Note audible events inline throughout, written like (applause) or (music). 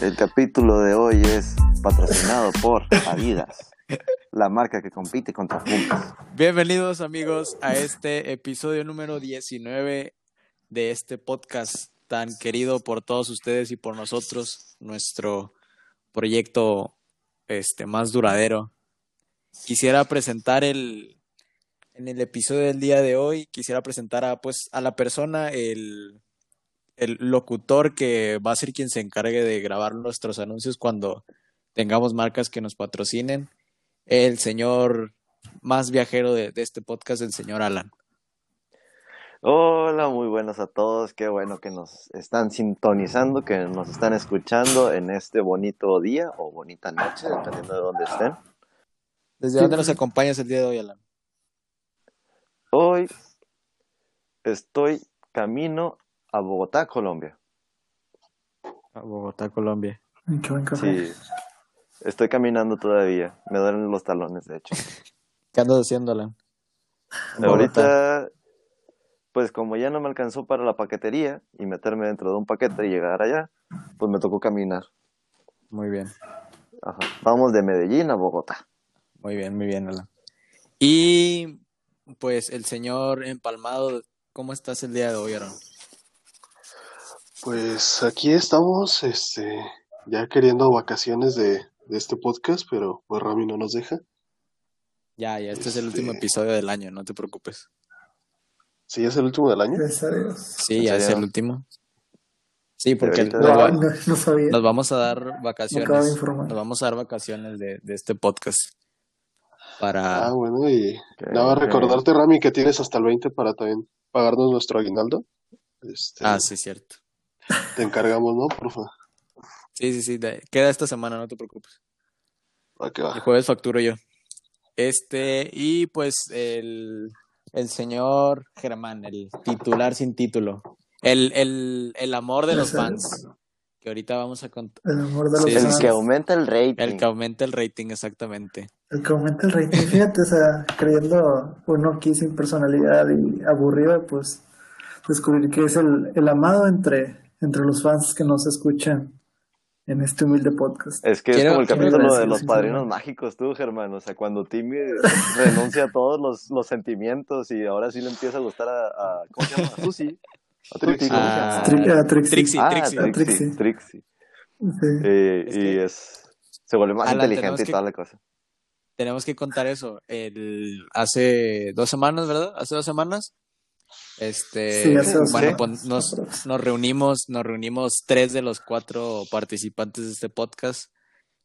El capítulo de hoy es patrocinado por Adidas, la marca que compite contra Pumas. Bienvenidos amigos a este episodio número 19 de este podcast tan querido por todos ustedes y por nosotros, nuestro proyecto este más duradero. Quisiera presentar el en el episodio del día de hoy quisiera presentar a pues a la persona el el locutor que va a ser quien se encargue de grabar nuestros anuncios cuando tengamos marcas que nos patrocinen, el señor más viajero de, de este podcast, el señor Alan. Hola, muy buenos a todos. Qué bueno que nos están sintonizando, que nos están escuchando en este bonito día o bonita noche, dependiendo de dónde estén. ¿Desde dónde nos acompañas el día de hoy, Alan? Hoy estoy camino a Bogotá, Colombia. A Bogotá, Colombia. Qué buen café. Sí, estoy caminando todavía. Me duelen los talones, de hecho. (laughs) ¿Qué andas haciendo, Alan? Ahorita, pues como ya no me alcanzó para la paquetería y meterme dentro de un paquete y llegar allá, pues me tocó caminar. Muy bien, Ajá. Vamos de Medellín a Bogotá. muy bien, muy bien, Alan. Y pues el señor Empalmado, ¿cómo estás el día de hoy, Aaron? Pues aquí estamos, este, ya queriendo vacaciones de, de este podcast, pero pues Rami no nos deja. Ya, ya, este es el último Este- episodio del año, no te preocupes. Sí, es el último del año. Sí, ¿En ya es el último. Sí, porque nos, No, va- no, no sabía. nos vamos a dar Me acabo de vacaciones. informar. Nos vamos a dar vacaciones de, de este podcast. Para. Ah, bueno, y Ok, nada, ok. recordarte, Rami, que tienes hasta el 20 para también pagarnos nuestro aguinaldo. Este, Ah, sí, cierto. Te encargamos, ¿no? Porfa. Sí, sí, sí. de- Queda esta semana, no te preocupes. Va que El va. jueves facturo yo. Este, y pues el, el señor Germán, el titular sin título. El, el, el amor de los fans. Que ahorita vamos a contar. El amor de los Sí, El fans. que aumenta el rating. El que aumenta el rating, exactamente. El que aumenta el rating. Fíjate, o sea, creyendo uno aquí sin personalidad y aburrido, pues descubrir que es el, el amado entre, entre los fans que nos escuchan en este humilde podcast. Es que Quiero- es como el capítulo de los padrinos mágicos, tú, Germán. O sea, cuando Timmy renuncia a todos los, los sentimientos y ahora sí le empieza a gustar a, a- ¿cómo se llama? A Susi. A Tuti, ¿cómo se Ah, a Trixie. Trixie, ah, Trixie. Trixie, Trixie. Trixie. Sí. Eh, Es y que- es, se vuelve más Alan, inteligente y que- toda la cosa. Tenemos que contar eso. El, hace dos semanas, ¿verdad? Hace dos semanas. Este, Sí, bueno, semanas, pues nos, nos reunimos, nos reunimos tres de los cuatro participantes de este podcast.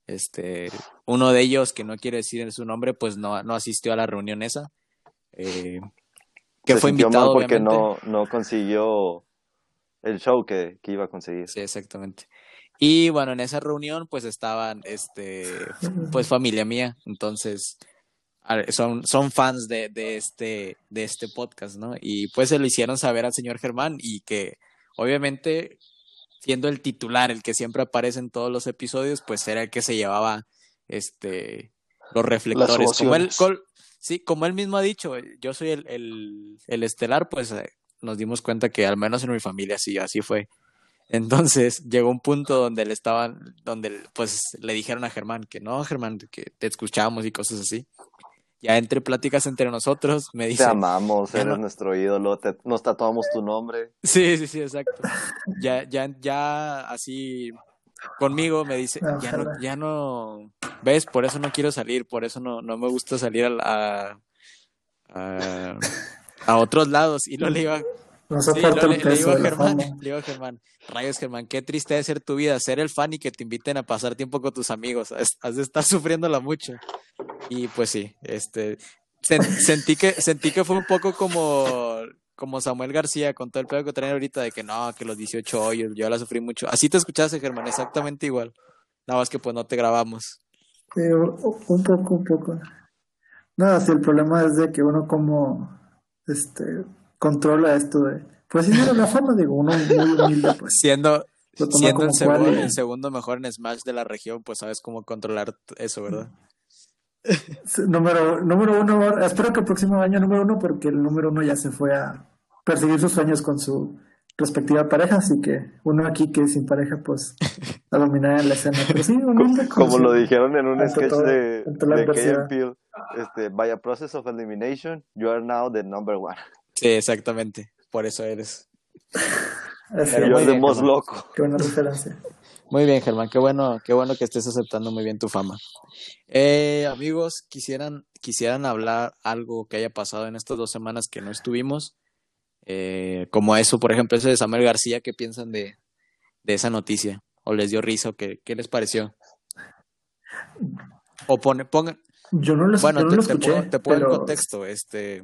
Este, uno de ellos, que no quiere decir su nombre, pues no, no asistió a la reunión esa. Eh, que Se fue invitado, porque obviamente. no, no consiguió el show que, que iba a conseguir. Sí, exactamente. Y bueno, en esa reunión, pues estaban, este, pues familia mía, entonces son, son fans de, de este, de este podcast, ¿no? Y pues se lo hicieron saber al señor Germán y que obviamente siendo el titular, el que siempre aparece en todos los episodios, pues era el que se llevaba este los reflectores. Como él, col- sí, como él mismo ha dicho, yo soy el, el, el estelar, pues eh, nos dimos cuenta que al menos en mi familia sí, así fue. Entonces llegó un punto donde le estaban, donde pues le dijeron a Germán que no, Germán, que te escuchamos y cosas así. Ya entre pláticas entre nosotros me Te dice, amamos, ya eres no- nuestro ídolo, te- nos tatuamos tu nombre. sí, sí, sí, exacto. Ya, ya, ya así conmigo me dice, ya no, ya no, ves, por eso no quiero salir, por eso no, no me gusta salir a, la- a, a otros lados. Y luego le iba, No Sí, el le, le digo Germán, le digo a Germán, rayos Germán, qué triste de ser tu vida, ser el fan y que te inviten a pasar tiempo con tus amigos, has, has de estar (laughs) sufriéndola mucho. Y pues sí, este, sen- sentí que, sentí que fue un poco como, como Samuel García con todo el pedo que traen ahorita de que no, que los 18 hoyos, yo la sufrí mucho. Así te escuchaste, Germán, exactamente igual. Nada más que pues no te grabamos. Un poco, un poco. No, sí, el problema es de que uno como este controla esto de pues sí no la fama, digo, uno muy humilde, pues (laughs) Siendo, siendo el, segundo, el mejor en Smash de la región, pues sabes cómo controlar eso, ¿verdad? Número, número uno, espero que el próximo año número uno, porque el número uno ya se fue a perseguir sus sueños con su respectiva pareja, así que uno aquí que sin pareja, pues, (laughs) a dominar en la escena. Pero sí, un Como lo dijeron en un Ante sketch todo- de, de Peele, este, by a process of elimination, you are now the number one. Sí, exactamente. Por eso eres. Bien, most Germán. loco. qué buena referencia. Muy bien, Germán. Qué bueno, qué bueno que estés aceptando muy bien tu fama. Eh, amigos, quisieran, quisieran hablar algo que haya pasado en estas dos semanas que no estuvimos. Eh, como eso, por ejemplo, ese de Samuel García, ¿qué piensan de, de esa noticia? ¿O les dio risa o qué, qué les pareció? O pone, pongan, Yo no lo, bueno, yo no te, lo te escuché. pongo, te pongo en contexto. Este,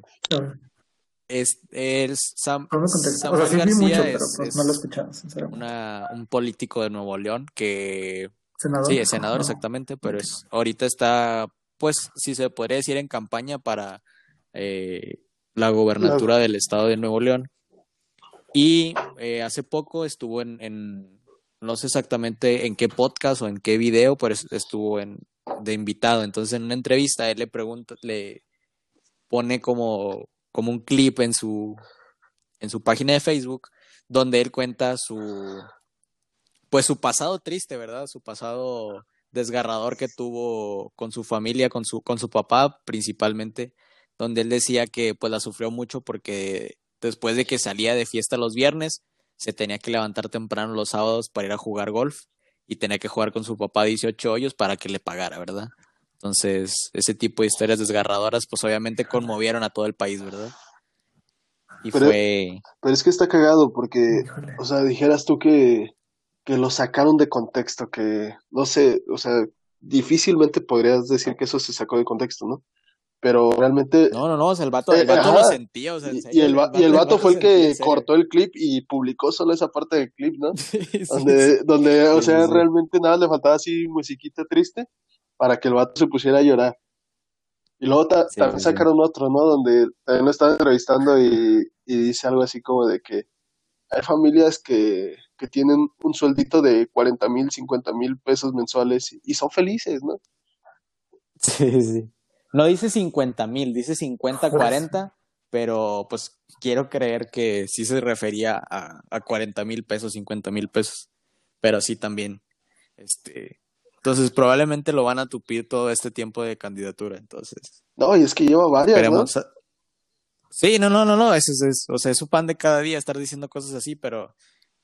es, el Sam. O sea, sí García mucho, es, pues, es no lo he escuchado, sinceramente. una, un político de Nuevo León que Senador. Sí, es senador No. exactamente, pero es ahorita está, pues, si se podría decir en campaña para eh, la gobernatura del estado de Nuevo León. Y eh, hace poco estuvo en, en, no sé exactamente en qué podcast o en qué video, pero es- estuvo en, de invitado. Entonces, en una entrevista, él le pregunta, le pone como, como un clip en su, en su página de Facebook, donde él cuenta su, pues su pasado triste, ¿verdad? Su pasado desgarrador que tuvo con su familia, con su, con su papá principalmente, donde él decía que pues la sufrió mucho porque después de que salía de fiesta los viernes, se tenía que levantar temprano los sábados para ir a jugar golf y tenía que jugar con su papá 18 hoyos para que le pagara, ¿verdad? Entonces, ese tipo de historias desgarradoras pues obviamente conmovieron a todo el país, ¿verdad? Y Pero- fue... Pero es que está cagado porque, Híjole. o sea, dijeras tú que, que lo sacaron de contexto, que no sé, o sea, difícilmente podrías decir que eso se sacó de contexto, ¿no? Pero realmente, No, no, no, o sea, el vato, el Eh, vato ajá. lo sentía, o sea, en y, serio, y el, va- y el vato fue el que cortó el clip y publicó solo esa parte del clip, ¿no? (laughs) Sí, sí, Donde, sí. donde, o sea, realmente nada le faltaba así musiquita triste para que el vato se pusiera a llorar. Y luego ta- Sí, también sí, sí. sacaron otro, ¿no? Donde también lo estaban entrevistando y, y dice algo así como de que hay familias que, que tienen un sueldito de 40 mil, 50 mil pesos mensuales y, y son felices, ¿no? Sí, sí. No dice 50 mil, dice 50, Pues. 40, pero pues quiero creer que sí se refería a, a 40 mil pesos, 50 mil pesos, pero sí también. Este, entonces probablemente lo van a tupir todo este tiempo de candidatura, entonces. No, y es que lleva varias, ¿no? A- Sí, no, no, no, no, eso es, es- o sea, es su pan de cada día estar diciendo cosas así, pero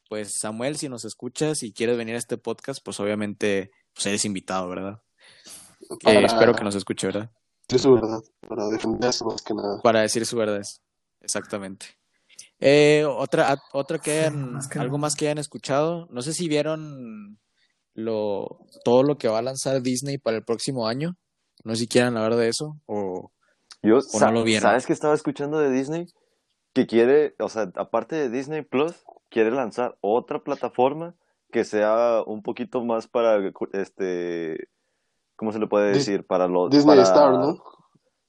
pues Samuel, si nos escuchas y quieres venir a este podcast, pues obviamente pues eres invitado, ¿verdad? Espero que nos escuche, ¿verdad? Es su verdad, para defenderse más que nada. Para decir su verdad, exactamente. Eh, otra, a- otra que hayan, más que algo nada. más que hayan escuchado, no sé si vieron lo, todo lo que va a lanzar Disney para el próximo año, no sé si quieran hablar de eso, o Yo, no lo vieron? ¿sabes que estaba escuchando de Disney? Que quiere, o sea, aparte de Disney Plus, quiere lanzar otra plataforma que sea un poquito más para, este, ¿cómo se le puede decir? Para los, Disney para Star, ¿no?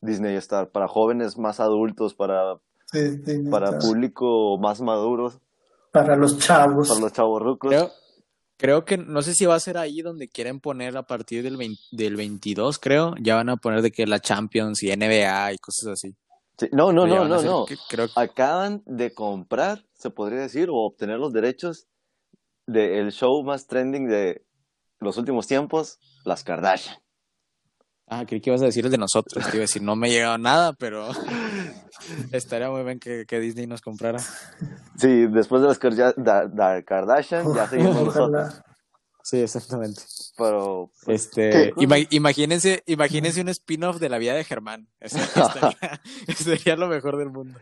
Disney Star, para jóvenes más adultos, para, Sí, para público más maduros, Para los chavos. para los chavos rucos. Creo, creo que no sé si va a ser ahí donde quieren poner a partir del, 20 del 22, creo. Ya van a poner de que la Champions y NBA y cosas así. Sí, No, no, no, no, no. que- Creo Acaban de comprar, se podría decir, o obtener los derechos del show más trending de los últimos tiempos, las Kardashian. Ah, creí que ibas a decir el de nosotros. Te iba a decir, no me ha llegado nada, pero (laughs) estaría muy bien que, que Disney nos comprara. Sí, después de las Kardashian, ya seguimos nosotros. Sí, exactamente. Pero, pues, Este, imagínense, imagínense un spin-off de la vida de Germán. Eso estaría, (laughs) (laughs) sería lo mejor del mundo.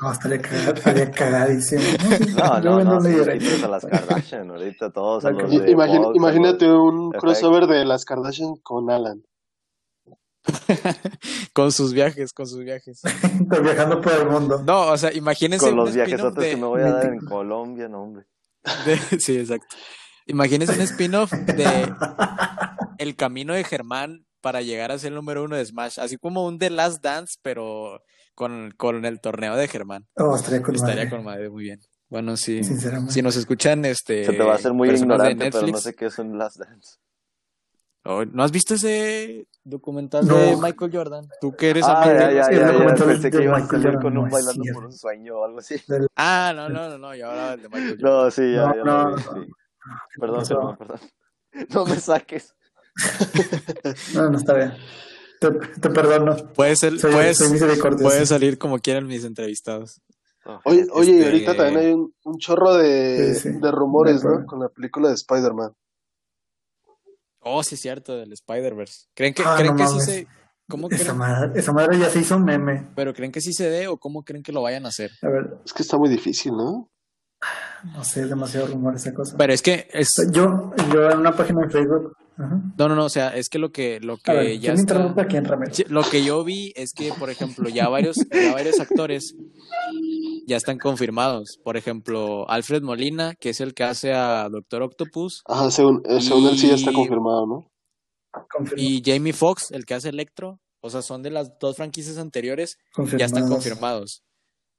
No, estaría, cagad- estaría cagadísimo. no, no, no, a las Kardashian, ahorita todos a los de a imagínate los- un crossover de las Kardashian con Alan. (laughs) con sus viajes, con sus viajes. Estoy viajando por el mundo. No, o sea, imagínense con un los viajesotes de, que me voy a dar en. (laughs) Colombia, no, hombre. de- sí, exacto. Imagínense un spin-off de El camino de Germán para llegar a ser el número uno de Smash, así como un The Last Dance, pero con, con el torneo de Germán. Oh, estaría con Estaría madre, con madre, muy bien. Bueno, sí. Sinceramente. Si nos escuchan, este. Se te va a hacer muy ignorante, pero no sé qué es un Last Dance. Oh, ¿No has visto ese documental No. de Michael Jordan? Tú que eres Ah, amigo. ya, ya, el ya, ya, documental Pensé de que iba a Michael salir Jordan, con no un es bailando por un sueño o algo así. Ah, no, no, no, no, yo hablaba de Michael Jordan. No, sí, ya, No, ya no, vi, no. sí. Perdón, perdón, perdón. (laughs) No me saques. (laughs) No, no está bien. Te, te perdono. Puede, ser, Soy, puedes, soy misericordioso. puede salir como quieran mis entrevistados. Oye, oye, y Este- ahorita también hay un, un chorro de, Sí, sí. de rumores. ¿no? Con la película de Spider-Man. Oh, sí, es cierto, del Spider-Verse. ¿Creen que, Ah, ¿creen no que sí se... ¿Cómo Esa creen? madre, esa madre ya se hizo meme. ¿Pero creen que sí se dé o cómo creen que lo vayan a hacer? A ver, Es que está muy difícil, ¿no? no sé, es demasiado rumor esa cosa. Pero es que es... Yo, yo en una página de Facebook. Ajá. No, no, no, o sea, es que lo que, lo que ver, ya ¿quién me está... aquí en Lo que yo vi es que, por ejemplo, ya varios, ya varios actores ya están confirmados. Por ejemplo, Alfred Molina, que es el que hace a Doctor Octopus, Ajá, según, eh, según él sí ya está confirmado, ¿no? Confirmo, y Jamie Foxx, el que hace Electro. O sea, son de las dos franquicias anteriores, ya están confirmados. confirmados.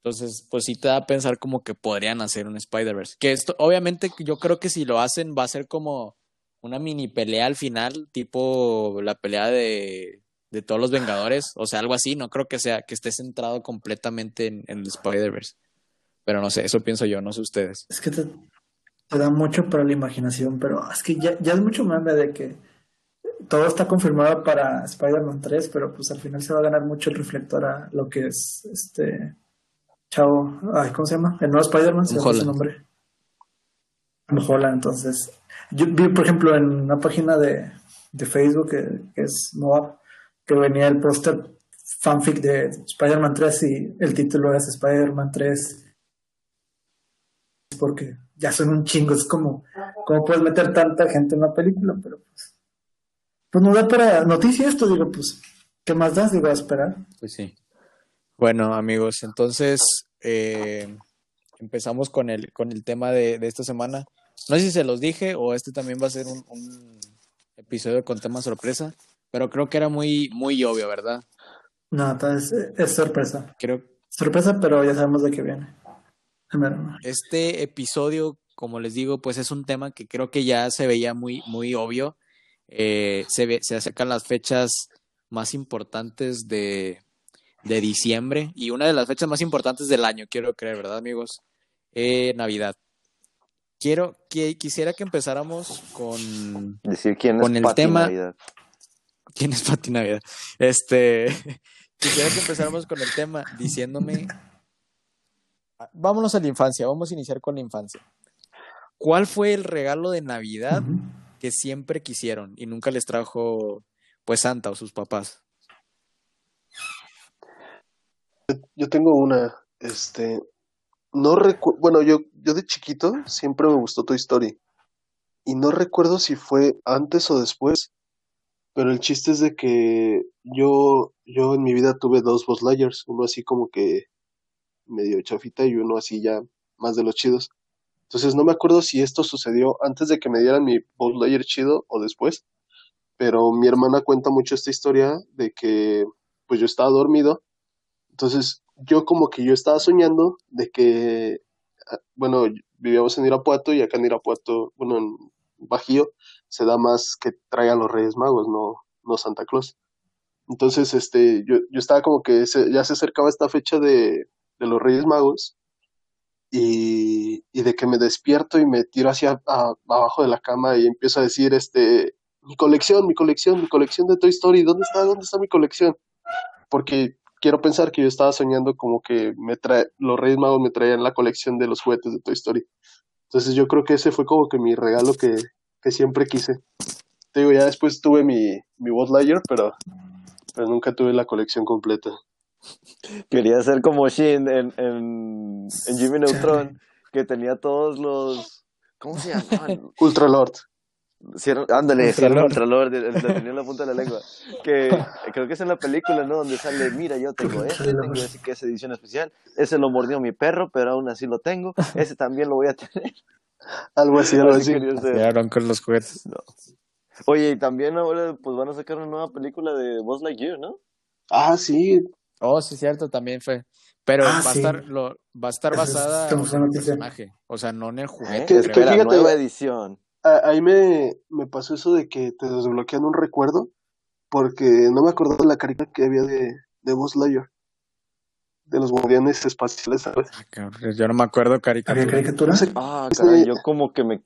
Entonces, pues sí te da a pensar como que podrían hacer un Spider-Verse. Que esto, obviamente, yo creo que si lo hacen va a ser como una mini pelea al final, tipo la pelea de, de todos los Vengadores, o sea, algo así. No creo que sea, que esté centrado completamente en, en el Spider-Verse. Pero no sé, eso pienso yo, no sé ustedes. Es que te, te da mucho para la imaginación, pero es que ya, ya es mucho meme de que todo está confirmado para Spider-Man 3, pero pues al final se va a ganar mucho el reflector a lo que es este chavo, ay, ¿cómo se llama? El nuevo Spider-Man, se llama su nombre. Holland, entonces. Yo vi, por ejemplo, en una página de, de Facebook que, que es Moab, que venía el póster fanfic de Spider-Man 3 y el título es Spider-Man 3 porque ya son un chingo, es como, ¿cómo puedes meter tanta gente en la película? Pero pues, pues no da para noticia esto, digo, pues, ¿qué más das? Digo, a esperar. Pues sí. Bueno, amigos, entonces eh, empezamos con el, con el tema de, de esta semana. No sé si se los dije o este también va a ser un episodio con tema sorpresa, pero creo que era muy, muy obvio, ¿verdad? No, entonces es, es sorpresa. Creo Sorpresa, pero ya sabemos de qué viene. Este episodio, como les digo, pues es un tema que creo que ya se veía muy, muy obvio. Eh, se, ve- se acercan las fechas más importantes de, de diciembre y una de las fechas más importantes del año, quiero creer, ¿verdad, amigos? Eh, Navidad. Quiero que quisiera que empezáramos con Decir quién Con es el Pati tema- Navidad. ¿Quién es Pati Navidad? Este, (laughs) quisiera que empezáramos con el tema diciéndome, vámonos a la infancia, vamos a iniciar con la infancia. ¿Cuál fue el regalo de Navidad que siempre quisieron y nunca les trajo pues Santa o sus papás? Yo tengo una, este, no recuerdo, bueno, yo, yo de chiquito siempre me gustó Toy Story y no recuerdo si fue antes o después, pero el chiste es de que yo, yo en mi vida tuve dos Lightyears, uno así como que medio chafita y uno así ya más de los chidos. Entonces no me acuerdo si esto sucedió antes de que me dieran mi Lightyear chido o después, pero mi hermana cuenta mucho esta historia de que pues yo estaba dormido entonces, yo como que yo estaba soñando de que, ah, bueno, vivíamos en Irapuato y acá en Irapuato, bueno, en Bajío, se da más que traigan los Reyes Magos, no, no Santa Claus. Entonces, este, yo, yo estaba como que ya se acercaba esta fecha de, de los Reyes Magos y, y de que me despierto y me tiro hacia abajo de la cama y empiezo a decir, este, mi colección, mi colección, mi colección de Toy Story, ¿dónde está, dónde está mi colección? Porque quiero pensar que yo estaba soñando como que me trae, los Reyes Magos me traían la colección de los juguetes de Toy Story. Entonces yo creo que ese fue como que mi regalo que, que siempre quise. Te digo, ya después tuve mi, mi Lightyear, pero, pero nunca tuve la colección completa. Quería ser como Shin en, en, en Jimmy Neutron, que tenía todos los. ¿Cómo se llamaban? (laughs) Ultra Lord. Sí, era- ándale, sí, era un Ultralord. Ultralord, el- el- (laughs) en la punta de la lengua. Que creo que es en la película, ¿no? Donde sale, mira, yo tengo este, tengo ese que es edición especial, ese lo mordió mi perro, pero aún así lo tengo, ese también lo voy a tener. Algo así, algo Así. Llegaron con los juguetes. Oye, y también ahora pues van a sacar una nueva película de Buzz Lightyear, ¿no? Ah, sí. Oh, sí, cierto, también fue. Pero Ah, va, a sí. estar, lo, va a estar Esa es- basada tenemos en el personaje, o sea, no en el juguete. Que- que la fíjate- nueva edición. a- ahí me, me pasó eso de que te desbloquean un recuerdo, porque no me acordaba de la caricatura que había de, de Buzz Lightyear, de los guardianes espaciales, ¿sabes? Ah, Yo no me acuerdo ¿Había caricatura. caricatura? No sé, Ah, caray, yo como que me,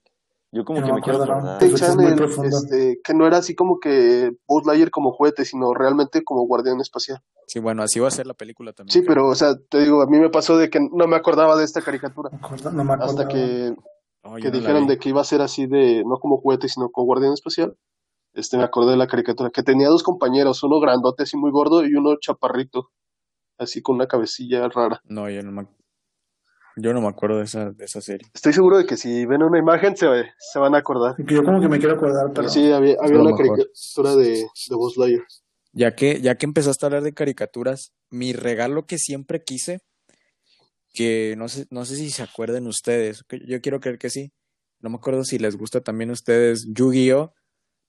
yo como que no me quiero acuerdo, acordar. Channel, este, que no era así como que Buzz Lightyear como juguete, sino realmente como guardián espacial. Sí, bueno, así va a ser la película también. Sí, creo. pero, o sea, te digo, a mí me pasó de que no me acordaba de esta caricatura, No acuerdo- no me hasta que, Oh, que dijeron de que iba a ser así de, no como juguete, sino como guardián espacial. Este, me acordé de la caricatura, que tenía dos compañeros, uno grandote así muy gordo y uno chaparrito, así con una cabecilla rara. No, yo no me, yo no me acuerdo de esa, de esa serie. Estoy seguro de que si ven una imagen se, se van a acordar. Yo como que me quiero acordar, pero sí, había, había una mejor. caricatura de, de Buzz Lightyear. Ya que, ya que empezaste a hablar de caricaturas, mi regalo que siempre quise, que no sé, no sé si se acuerden ustedes, que yo quiero creer que sí, no me acuerdo si les gusta también a ustedes Yu-Gi-Oh,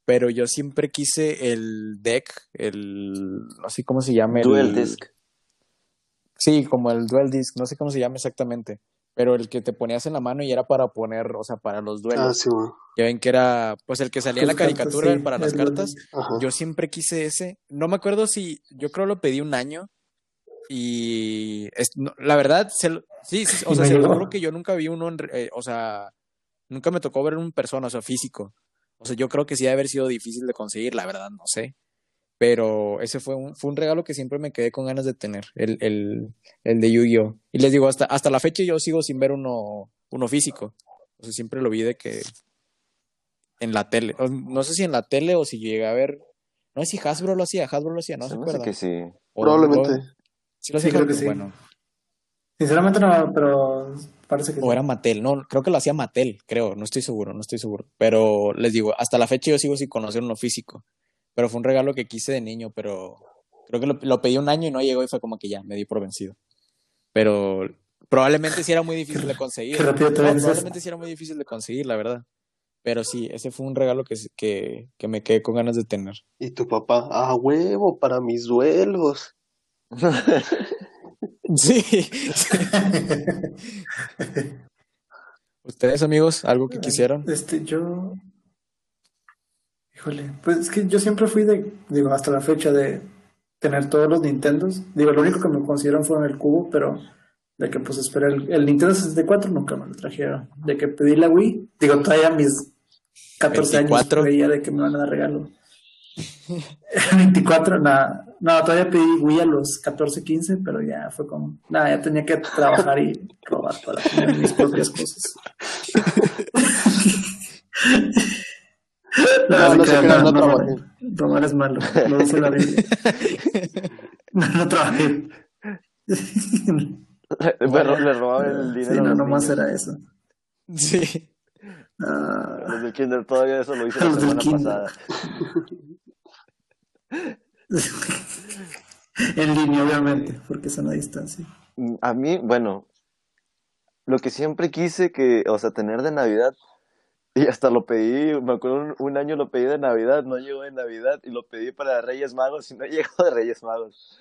pero yo siempre quise el deck, el, no sé cómo se llama, el, Disc. Sí, como el Duel Disc, no sé cómo se llama exactamente, pero el que te ponías en la mano y era para poner, o sea, para los duelos. Ah, sí, bueno. Ya ven que era, pues el que salía en la caricatura sí, para las el- cartas. Ajá. Yo siempre quise ese. No me acuerdo si, yo creo lo pedí un año y es- no, la verdad, se sí, sí, o sea, no se lo juro que yo nunca vi uno, en eh, o sea, nunca me tocó ver en persona, o sea, físico. O sea, yo creo que sí debe haber sido difícil de conseguir, la verdad, no sé. Pero ese fue un, fue un regalo que siempre me quedé con ganas de tener, el, el, el de Yu-Gi-Oh! Y les digo, hasta, hasta la fecha yo sigo sin ver uno, uno físico. O sea, siempre lo vi de que en la tele. No sé si en la tele o si llegué a ver. No sé si Hasbro lo hacía, Hasbro lo hacía, no Se se acuerda. que sí. O- Probablemente. sí lo Sí, creo que sí. bueno. Sinceramente no, pero parece que O sí. era Mattel, no, creo que lo hacía Mattel, creo, no estoy seguro, no estoy seguro. Pero les digo, hasta la fecha yo sigo sin conocer uno físico. Pero fue un regalo que quise de niño, pero creo que lo, lo pedí un año y no llegó y fue como que ya, me di por vencido. Pero probablemente sí era muy difícil de conseguir. qué rápido te No, vences. probablemente sí era muy difícil de conseguir, la verdad. Pero sí, ese fue un regalo que, que, que me quedé con ganas de tener. Y tu papá, ah, huevo, para mis duelos. (laughs) Sí. (laughs) ¿Ustedes, amigos, algo que quisieran? Este, yo. Híjole, pues es que yo siempre fui de, digo, hasta la fecha de tener todos los Nintendos. Digo, lo único que me consiguieron fue el cubo, pero de que pues esperé el, el Nintendo 64 nunca me lo trajeron. De que pedí la Wii, digo, todavía mis 14 24. años creía de que me van a dar regalo. 24, nada. No, todavía pedí Wii a los 14, 15, pero ya fue como, nada, ya tenía que trabajar y robar para tener mis propias cosas. (laughs) No, no se se (laughs) no no, trabajé. Robar es malo, lo dice la. No, no trabajé. Le robaban el dinero. Sí, no, nomás niños. era eso. Sí. Ah, Los del kinder todavía eso lo hice la semana pasada. (laughs) en línea, obviamente, porque es a una distancia. Mm, A mí, bueno, lo que siempre quise que, o sea, tener de Navidad, y hasta lo pedí, me acuerdo un, un año lo pedí de Navidad, no llegó de Navidad, y lo pedí para Reyes Magos, y no (laughs) llegó de Reyes Magos.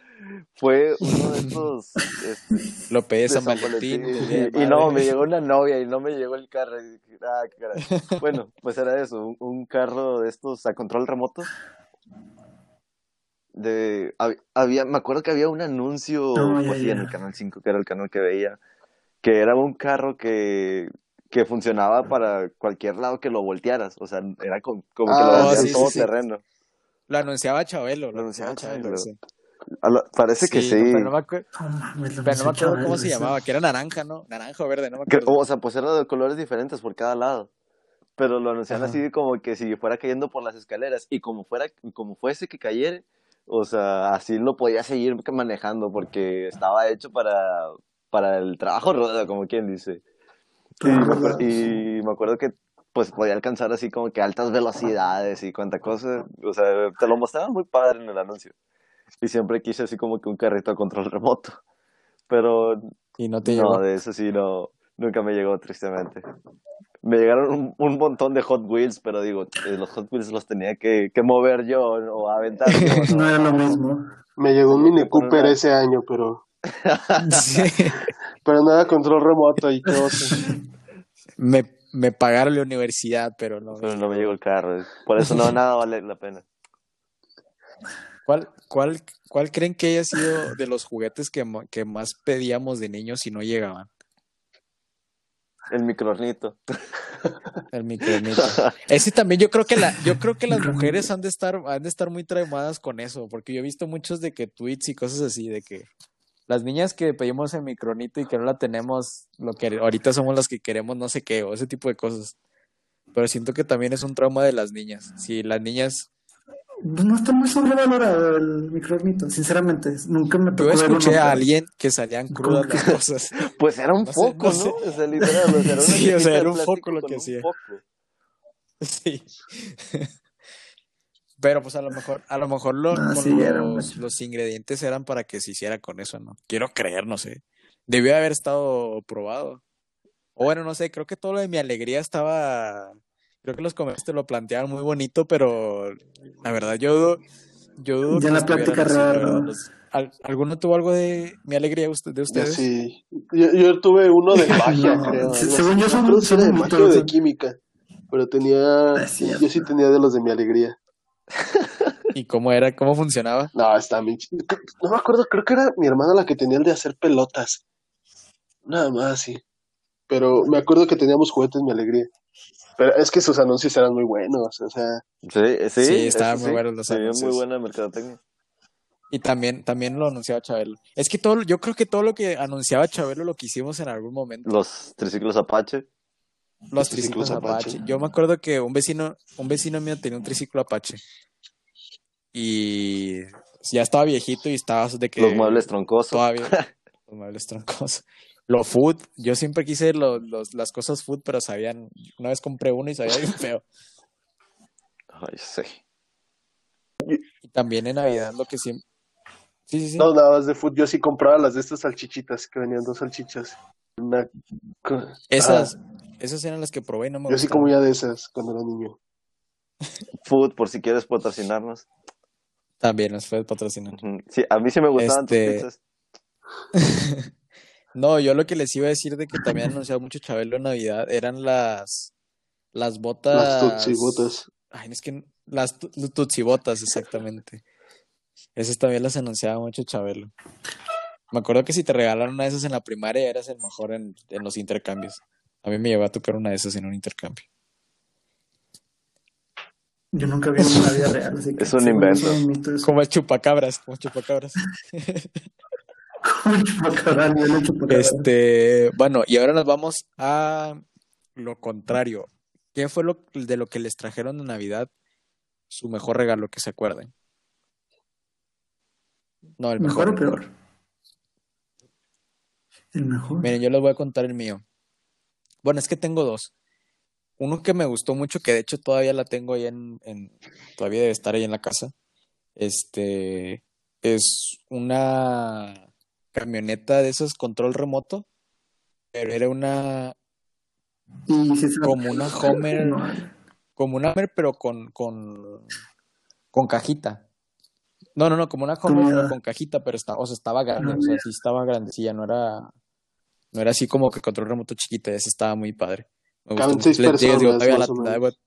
Fue uno de estos, este, Lo pedí de San San Valentín. Y, y no, me llegó una novia, y no me llegó el carro, y ah, caray. (laughs) Bueno, pues era eso, un, un carro de estos a control remoto. De, hab- había, me acuerdo que había un anuncio No, ya, pues, sí, en ya. el canal 5, que era el canal que veía, que era un carro que, que funcionaba para cualquier lado que lo voltearas, o sea, era como que Ah, lo voltearas sí, sí, todo sí. terreno. Lo anunciaba Chabelo. Lo anunciaba Chabelo. lo- parece que sí. Pero no me, acuer- No mames, lo pero no me acuerdo cómo se llamaba, que era naranja, ¿no? Naranja o verde, no me Que- acuerdo. o sea, pues era de colores diferentes por cada lado. Pero lo anunciaban Ajá. así como que si fuera cayendo por las escaleras. Y como fuera, como fuese que cayera, o sea, así lo podía seguir manejando porque estaba hecho para, para el trabajo rudo, como quien dice. Y me, acuer- y me acuerdo que pues podía alcanzar así como que altas velocidades y cuánta cosa. O sea, te lo mostraban muy padre en el anuncio. Y siempre quise así como que un carrito a control remoto. Pero Y no te no, llegó. de eso sí, no, nunca me llegó, tristemente. Me llegaron un, un montón de Hot Wheels, pero digo, eh, los Hot Wheels los tenía que, que mover yo o aventar. (laughs) No era lo mismo. Me llegó un Mini Cooper una- ese año, pero, Sí. pero no era control remoto y qué oso. Me, me pagaron la universidad, pero no. Pero no me llegó el carro. Por eso no, (laughs) nada vale la pena. ¿Cuál, cuál, cuál creen que haya sido de los juguetes que, que más pedíamos de niños y no llegaban? El microornito. El micronito. Ese también yo creo que la, yo creo que las mujeres han de estar, han de estar muy traumadas con eso, porque yo he visto muchos de que tweets y cosas así, de que las niñas que pedimos el micronito y que no la tenemos, lo que ahorita somos las que queremos no sé qué, o ese tipo de cosas. Pero siento que también es un trauma de las niñas. Si las niñas, Pues no está muy sobrevalorado el microornito, sinceramente. Nunca me yo tocó ver escuché a alguien que salían ¿Cómo crudas las cosas. (laughs) Pues era un No sé, foco, no ¿no? sé. O sea, literal, o sea, era una (laughs) Sí, o sea, era un foco lo que hacía. (laughs) Sí. Pero pues a lo mejor, a lo mejor sí, los, los ingredientes eran para que se hiciera con eso, ¿no? Quiero creer, no sé. Debió haber estado probado. O bueno, no sé, creo que todo lo de mi alegría estaba. Creo que los comercios te lo planteaban muy bonito, pero la verdad yo dudo. Yo dudo Ya en la plática ¿al- ¿Alguno tuvo algo de mi alegría usted- de ustedes? sí. Yo, yo tuve uno de (laughs) magia, No, creo. según yo son- de magia de química. Pero tenía. Ah. Yo sí tenía de los de mi alegría. ¿Y cómo era? ¿Cómo funcionaba? No, está bien No me acuerdo, creo que era mi hermana la que tenía el de hacer pelotas. Nada más, sí. Pero me acuerdo que teníamos juguetes mi alegría. Pero es que sus anuncios eran muy buenos, o sea, Sí, sí. Sí, estaban muy sí. buenos los anuncios. muy buena mercadotecnia. Y también, también lo anunciaba Chabelo. Es que todo, yo creo que todo lo que anunciaba Chabelo lo que hicimos en algún momento. Los triciclos Apache. Los triciclos triciclos Apache. Apache. Yo me acuerdo que un vecino, un vecino mío tenía un triciclo Apache. Y ya estaba viejito y estaba de que Los muebles troncosos. todavía (laughs) los muebles troncosos. Lo food, yo siempre quise lo- los- las cosas food, pero sabían, una vez compré uno y sabía bien (laughs) feo. Ay, sí. Y también en Navidad lo que siempre Sí, sí, sí. no nada más de food. Yo sí compraba las de estas salchichitas, que venían dos salchichas. Una... Esas, Ah, esas eran las que probé y no me yo sí gustaron. comía de esas cuando era niño. (laughs) Food, por si quieres patrocinarnos. También nos fue patrocinar. Sí, a mí sí me gustaban Este- tus pizzas. (laughs) No, yo lo que les iba a decir de que también anunciaba mucho Chabelo en Navidad eran las las botas. Las tutsibotas. Ay, es que las tu- tutsibotas, exactamente. Esas también las anunciaba mucho Chabelo. Me acuerdo que si te regalaron una de esas en la primaria eras el mejor en, en los intercambios. A mí me llevó a tocar una de esas en un intercambio. Yo nunca vi una vida real, así que Es un invento. eso. Como el chupacabras, como chupacabras. (laughs) Como el chupacabra, yo el chupacabra. Este, bueno, y ahora nos vamos a lo contrario. ¿Qué fue lo de lo que les trajeron de Navidad su mejor regalo que se acuerden? No, el ¿Mejor mejor. o peor? El mejor. Miren, yo les voy a contar el mío. Bueno, es que tengo dos. Uno que me gustó mucho, que de hecho todavía la tengo ahí en, en- todavía debe estar ahí en la casa. Este es una camioneta de esos control remoto, pero era una Y si se- como una Homer, como una Homer, pero con, con, con cajita. No, no, no, como una Homer, pero con cajita, pero está, o sea, estaba grande, Ah, o sea, sí estaba grandecilla, no era, no era así como que control remoto chiquita, ese estaba muy padre. Me gustó Caben seis digo, personas, todavía más la- o la- menos.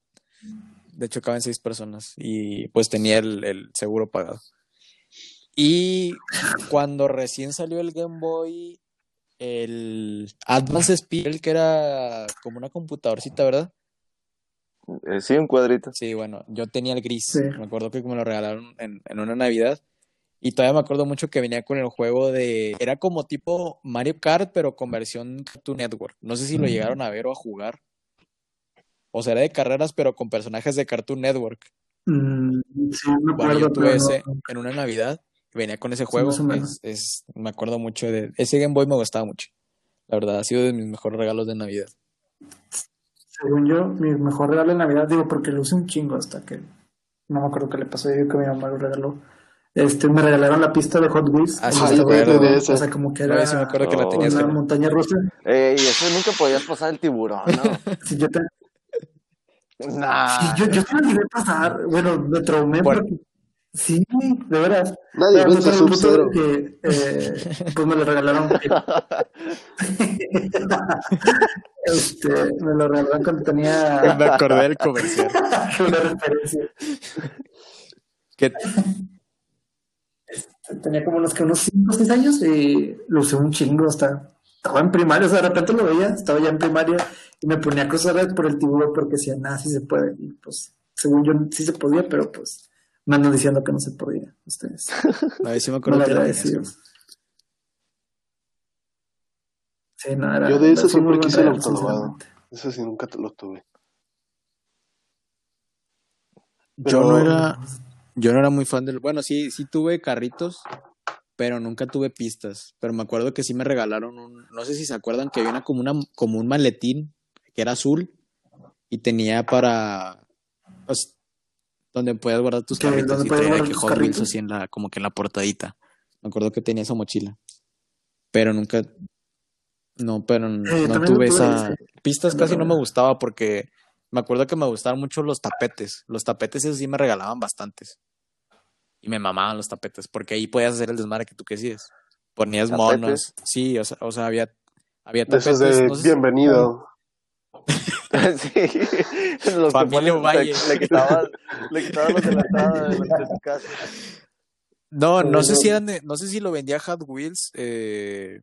de hecho, caben seis personas y pues tenía el, el seguro pagado. Y cuando recién salió el Game Boy, el Advance Spiel, que era como una computadorcita, ¿verdad? Eh, sí, un cuadrito. Sí, bueno, yo tenía el gris. Sí. Me acuerdo que me lo regalaron en, en una Navidad. Y todavía me acuerdo mucho que venía con el juego de... Era como tipo Mario Kart, pero con versión Cartoon Network. No sé si lo llegaron a ver o a jugar. O sea, era de carreras, pero con personajes de Cartoon Network. Mm, sí, me Bueno, acuerdo, yo tuve pero ese no. en una Navidad. Venía con ese juego. Es, es- me acuerdo mucho de... Ese Game Boy me gustaba mucho. La verdad, ha sido de mis mejores regalos de Navidad. Según yo, mi mejor regalo de Navidad, digo, porque lo usé un chingo hasta que no me acuerdo qué le pasó, yo digo que mi mamá lo regaló. Este, me regalaron la pista de Hot Wheels. Ah, sí, de esa. O sea, como que era yo sí me acuerdo que la tenías. una que- montaña rusa. Ey, eso nunca podías pasar el tiburón, ¿no? (laughs) Sí, yo, te- (laughs) nah. sí, yo, yo te lo llegué a pasar. Bueno, me traumé Por- porque. Sí, de veras. Nadie vence que, eh, (laughs) pues me lo regalaron. Este, me lo regalaron cuando tenía Me acordé del comercial. una referencia. Que- Tenía como unos, que unos 5 o 6 años y lo usé un chingo hasta. Estaba en primaria, o sea, de repente lo veía, estaba ya en primaria y me ponía a cruzar por el tiburón porque decía, nada, sí se puede. Y pues, según yo, sí se podía, pero pues me andan diciendo que no se podía. Ustedes, A ver si me acuerdo que agradecidos. Sí, no, era, Yo de eso siempre quise el autolavado. Eso sí, nunca lo tuve. Yo no era, yo no era muy fan del, bueno, sí, sí tuve carritos, pero nunca tuve pistas. Pero me acuerdo que sí me regalaron un, no sé si se acuerdan que había una como una, como un maletín que era azul y tenía para, pues, donde puedes guardar tus carritos y guardar que Hot Wheels así en la, como que en la portadita. Me acuerdo que tenía esa mochila, pero nunca, no, pero no también lo tuve tuve, esa, pistas casi no me gustaba porque me acuerdo que me gustaban mucho los tapetes. Los tapetes esos sí me regalaban bastantes. Y me mamaban los tapetes, porque ahí podías hacer el desmadre que tú quisieras. Ponías ¿Tapetes? monos. Sí, o sea, o sea había, había De esos tapetes. de no sé bienvenido. (laughs) sí. (laughs) Los Familia Valle. Le, le quitaban, le quitaban los de la entrada de, de su casa. No, no sé si eran de- no sé si lo vendía Hot Wheels, eh,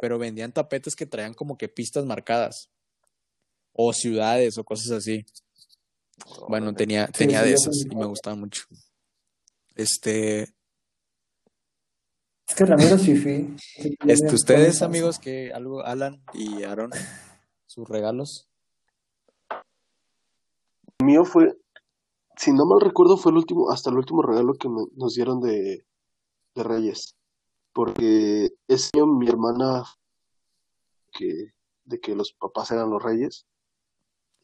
pero vendían tapetes que traían como que pistas marcadas. O ciudades o cosas así. Bueno, tenía, tenía sí, de también. y me gustaban mucho. Este, Es que Ramiro es fifi. Este, ustedes, amigos, que algo, Alan y Aaron, sus regalos. Mío fue, si no mal recuerdo, fue el último, hasta el último regalo que me- nos dieron de, de Reyes. Porque ese año mi hermana, que, de que los papás eran los reyes.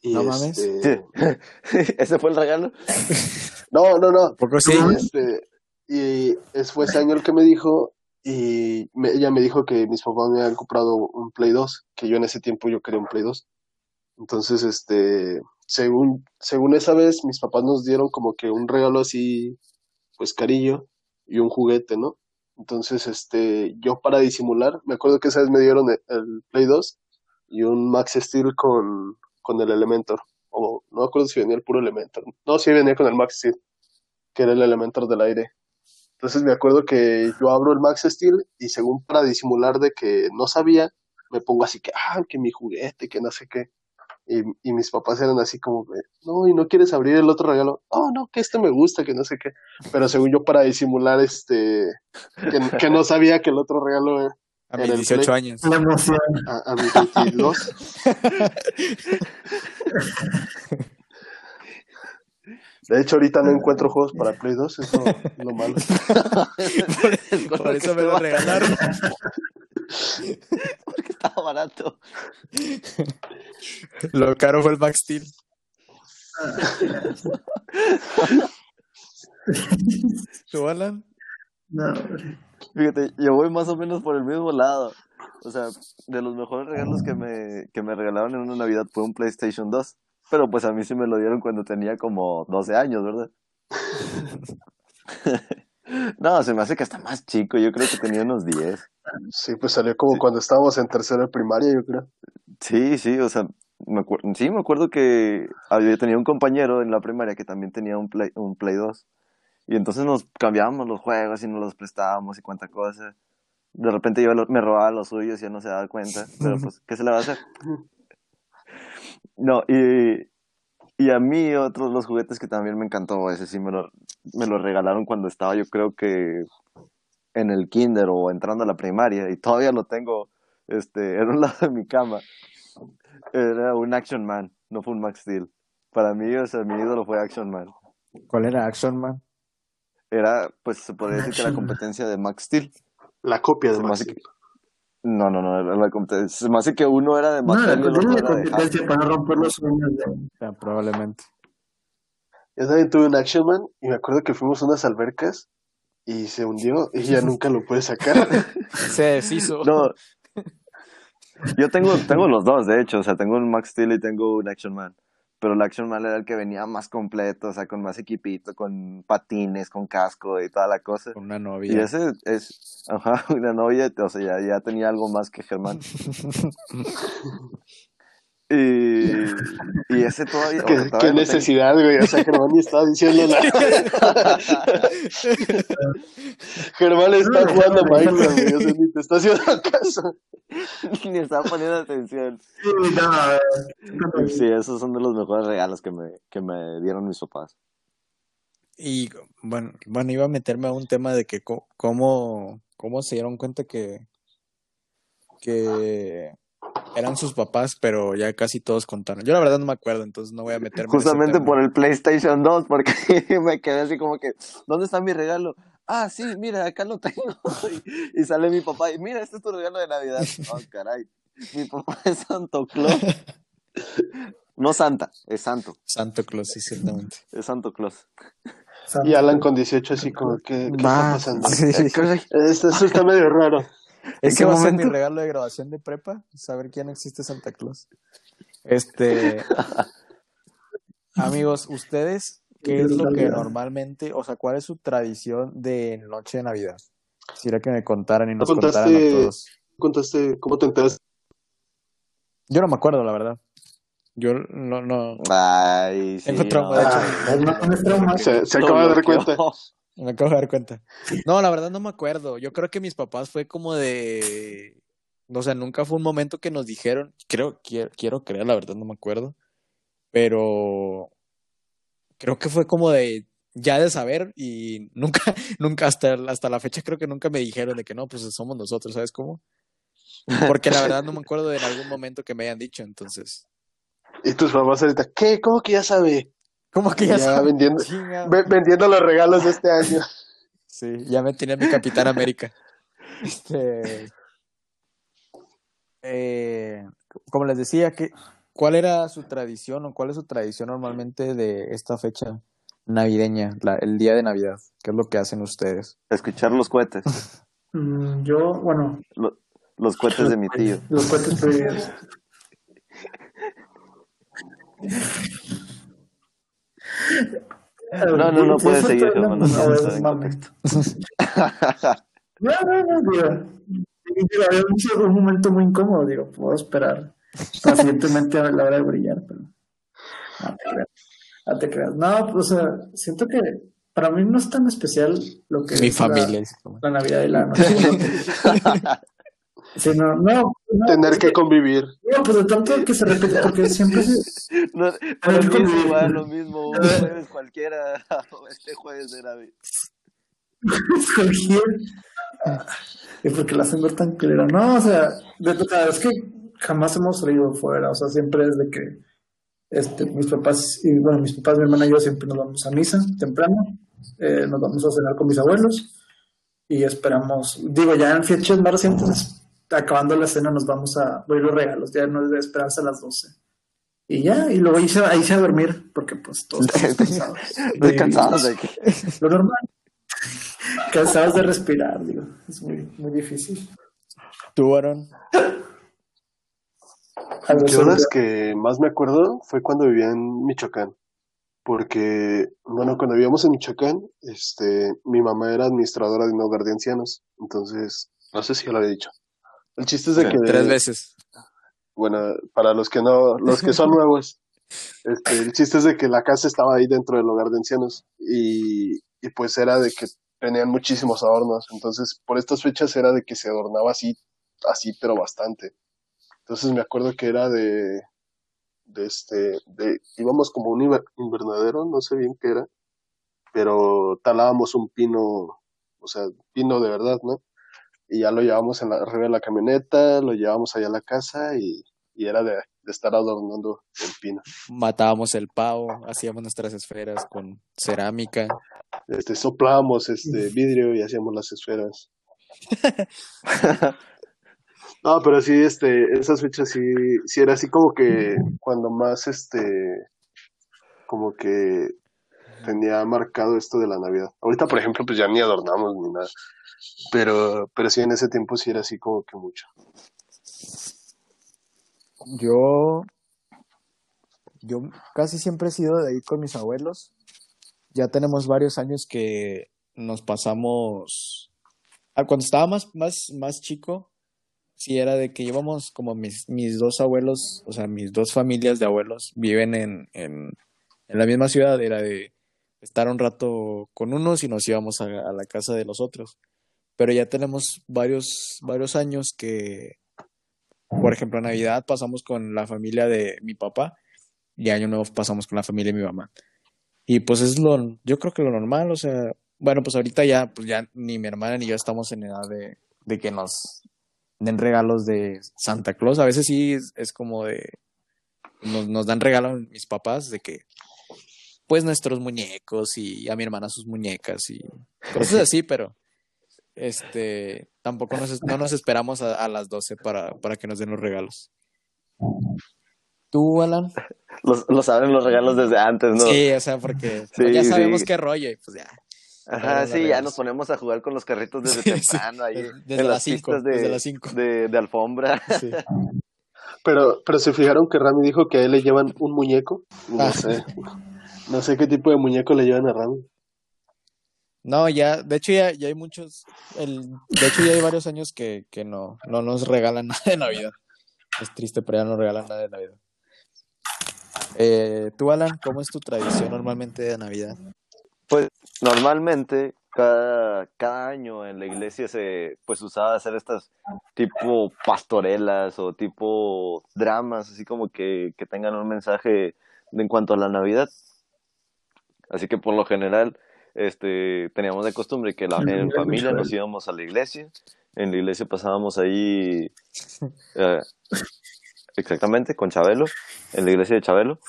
Y No mames. este, (laughs) ¿Ese fue el regalo? (laughs) no, no, no. Poco sí. Y, este, y es, fue ese año el que me dijo, y me- ella me dijo que mis papás me habían comprado un Play 2, que yo en ese tiempo yo quería un Play 2. Entonces, este, según, según esa vez, mis papás nos dieron como que un regalo así, pues carillo, y un juguete, ¿no? Entonces, este, yo para disimular, me acuerdo que esa vez me dieron el, el Play 2 y un Max Steel con, con el Elementor. O no me acuerdo si venía el puro Elementor. No, sí venía con el Max Steel que era el Elementor del aire. Entonces me acuerdo que yo abro el Max Steel y según para disimular de que no sabía, me pongo así que, ah, que mi juguete, que no sé qué. Y, y mis papás eran así como, no, ¿y no quieres abrir el otro regalo? Oh, no, que este me gusta, que no sé qué. Pero según yo para disimular, este, que, que no sabía que el otro regalo era A mis el 18 Play. años. La emoción. a, a mis 22. (laughs) De hecho, ahorita no encuentro juegos para Play 2, eso es lo malo. (laughs) Por eso me lo regalaron. (laughs) Porque estaba barato. Lo caro fue el Max Steel. ¿Tú, Alan? No, hombre. Fíjate, yo voy más o menos por el mismo lado. O sea, de los mejores regalos que me, que me regalaron en una Navidad fue un PlayStation 2. Pero pues a mí sí me lo dieron cuando tenía como 12 años, ¿verdad? (laughs) no, se me hace que hasta más chico. Yo creo que tenía unos 10. Sí, pues salió como cuando estábamos en tercero de primaria, yo creo. Sí, sí, o sea, me sí, me acuerdo que había tenía un compañero en la primaria que también tenía un Play, un Play 2. Y entonces nos cambiábamos los juegos y nos los prestábamos y cuánta cosa. De repente yo me robaba los suyos y él no se daba cuenta. Pero (laughs) pues, ¿qué se le va a hacer? (laughs) No, y, y a mí otros los juguetes que también me encantó, ese sí me lo, me lo regalaron cuando estaba yo creo que en el kinder o entrando a la primaria y todavía lo tengo este, (laughs) en un lado de mi cama. Era un Action Man, no fue un Max Steel. Para mí, o sea, mi ídolo fue Action Man. ¿Cuál era Action Man? Era, pues se podría decir que la competencia de Max Steel. La copia de Se Max Steel. No, no, no, era la competencia. Se me hace que uno era de No, la Mattel y el otro dile la de competencia para no romper los sueños de. Ya, probablemente. Yo también tuve un Action Man y me acuerdo que fuimos a unas albercas y se hundió y ya (laughs) nunca lo pude sacar. (laughs) Se deshizo. No. Yo tengo, tengo los dos, de hecho. O sea, tengo un Max Steel y tengo un Action Man. Pero el Action Man era el que venía más completo, o sea, con más equipito, con patines, con casco y toda la cosa. Con una Y novia. ese es, ajá, (laughs) una novia, o sea, ya, ya tenía algo más que Germán. (laughs) Y, y ese todavía. (laughs) o sea, ¿Qué, todavía qué no necesidad, güey. O sea, Germán ni estaba diciendo nada. (laughs) Germán está jugando (laughs) Minecraft, güey. O sea, ni te está haciendo caso. Ni estaba poniendo atención. Sí, esos son de los mejores regalos que me, que me dieron mis papás. Y bueno, bueno, iba a meterme a un tema de que cómo, cómo se dieron cuenta que, que eran sus papás, pero ya casi todos contaron. Yo la verdad no me acuerdo, entonces no voy a meterme Justamente por el PlayStation 2, porque (laughs) me quedé así como que, ¿dónde está mi regalo? Ah, sí, mira, acá lo tengo. Y, (laughs) y sale mi papá y mira, este es tu regalo de Navidad. (laughs) Oh, caray. Mi papá es Santo Claus. No Santa, es Santo. Santo Claus, sí, ciertamente. Es Santo Claus. Y Alan con 18 así como, ¿qué, qué está Va, pasando? sí. Caray. Esto, esto está medio raro. Ese va a ser mi regalo de graduación de prepa, saber quién existe Santa Claus. Este, (laughs) amigos, ustedes, ¿qué es lo que normalmente, o sea, cuál es su tradición de noche de Navidad? Quisiera que me contaran y nos Contaste- contaran a todos. Contaste, ¿cómo te enteraste? Yo no me acuerdo, la verdad. Yo no, no, Ay, sí. Tengo trauma, de hecho. Ah, no tienes trauma. Se, se acaba de dar cuenta. Me acabo de dar cuenta. No, la verdad no me acuerdo. Yo creo que mis papás fue como de, o sea, nunca fue un momento que nos dijeron, creo, quiero, quiero creer, la verdad no me acuerdo, pero creo que fue como de ya de saber y nunca, (laughs) nunca hasta, hasta la fecha creo que nunca me dijeron de que no, pues somos nosotros, ¿sabes cómo? Porque la verdad no me acuerdo de en algún momento que me hayan dicho, entonces. Y tus papás ahorita, ¿qué? ¿Cómo que ya sabe? ¿Cómo que ya, Ya vendiendo-. Ve- vendiendo los regalos de este año. Sí, ya me tenía mi Capitán América. (laughs) Este. eh, como les decía, que, ¿cuál era su tradición o cuál es su tradición normalmente de esta fecha navideña, la- el día de Navidad? ¿Qué es lo que hacen ustedes? Escuchar los cohetes. (laughs) Mm, Yo, bueno, Lo- Los cohetes de mi tío. los cohetes prohibidos. (laughs) No, no, no eso seguir, Germán, no, no, es no, en mame. contexto. (laughs) No, no, no, digo. Digo, había un, un momento muy incómodo, digo, puedo esperar pacientemente a la hora de brillar, pero no te creas. No, te creas. no pues, o sea, siento que para mí no es tan especial lo que Mi es la- familia. La, Navidad y la (laughs) noche. Sino, no, no, Tener es que convivir. no, pues de tanto que se repite, porque siempre se, (laughs) No, como- igual, lo mismo, un jueves cualquiera, (laughs) este jueves de Navidad. (laughs) cualquier. Y porque la hacen ver tan culera. No, o sea, de, o sea, es que jamás hemos salido fuera. O sea, siempre es de que este, mis papás, y bueno, mis papás, mi hermana y yo siempre nos vamos a misa temprano. eh, nos vamos a cenar con mis abuelos. Y esperamos, digo, ya en fechas más recientes, acabando la cena, nos vamos a ver los regalos. Ya no es de esperanza a las 12. Y ya, y luego ahí se, ahí se a dormir, porque pues todos (laughs) estamos cansados. Estoy cansado de que... (laughs) Lo normal. Cansados de respirar, digo. Es muy, muy difícil. ¿Tú, Aaron? Yo las que más me acuerdo fue cuando vivía en Michoacán. Porque, bueno, cuando vivíamos en Michoacán, este, mi mamá era administradora de un hogar de ancianos. Entonces, no sé si ya lo había dicho. El chiste es de Sí, que, Tres veces. bueno, para los que no, los que son (laughs) nuevos, este, el chiste es de que la casa estaba ahí dentro del hogar de ancianos y, y pues era de que tenían muchísimos adornos. Entonces, por estas fechas era de que se adornaba así, así, pero bastante. Entonces me acuerdo que era de, de este, de, íbamos como a un inver- invernadero, no sé bien qué era, pero talábamos un pino, o sea, pino de verdad, ¿no? Y ya lo llevamos en la, arriba de la camioneta, lo llevamos allá a la casa y, y era de, de estar adornando el pino. Matábamos el pavo, hacíamos nuestras esferas con cerámica. Este, soplábamos este (laughs) vidrio y hacíamos las esferas. (laughs) No, pero sí, este, esas fechas sí, sí era así como que cuando más, este, como que tenía marcado esto de la Navidad. Ahorita, por ejemplo, pues ya ni adornamos ni nada. Pero, pero sí, en ese tiempo sí era así como que mucho. Yo, yo casi siempre he sido de ir con mis abuelos. Ya tenemos varios años que nos pasamos. ah, Cuando estaba más, más, más chico, sí era de que íbamos como mis, mis dos abuelos, o sea, mis dos familias de abuelos viven en, en, en la misma ciudad, era de estar un rato con unos y nos íbamos a, la casa de los otros. Pero ya tenemos varios, varios años que, por ejemplo, Navidad pasamos con la familia de mi papá y Año Nuevo pasamos con la familia de mi mamá. Y pues es lo, yo creo que lo normal, o sea, bueno, pues ahorita ya, pues ya ni mi hermana ni yo estamos en edad de, de que nos den regalos de Santa Claus. A veces sí es, es como de, nos, nos dan regalos mis papás de que, pues nuestros muñecos y a mi hermana sus muñecas y cosas así, pero este, tampoco nos, no nos esperamos a, a las 12 para, para que nos den los regalos. ¿Tú, Alan? Los, lo saben los regalos desde antes, ¿no? Sí, o sea, porque Sí, pues, ya sí. sabemos qué rollo y pues ya. Ajá, sí, ya nos ponemos a jugar con los carritos desde (laughs) Sí, sí. temprano ahí. Desde- en las las cinco, pistas de, desde las cinco. de, de alfombra. Sí. Pero, pero se fijaron que Rami dijo que a él le llevan un muñeco. No Ah. sé. No sé qué tipo de muñeco le llevan a Rami. No, ya, de hecho ya, ya hay muchos, el, de hecho ya hay varios años que, que no, no nos regalan (laughs) nada de Navidad. Es triste, pero ya no regalan nada de Navidad. Eh, tú, Alan, ¿cómo es tu tradición normalmente de Navidad? Pues normalmente cada, cada año en la iglesia se pues usaba hacer estas tipo pastorelas o tipo dramas, así como que, que tengan un mensaje de- en cuanto a la Navidad. Así que por lo general este teníamos de costumbre que la, en familia nos íbamos a la iglesia, en la iglesia pasábamos ahí (laughs) eh, exactamente con Chabelo, en la iglesia de Chabelo.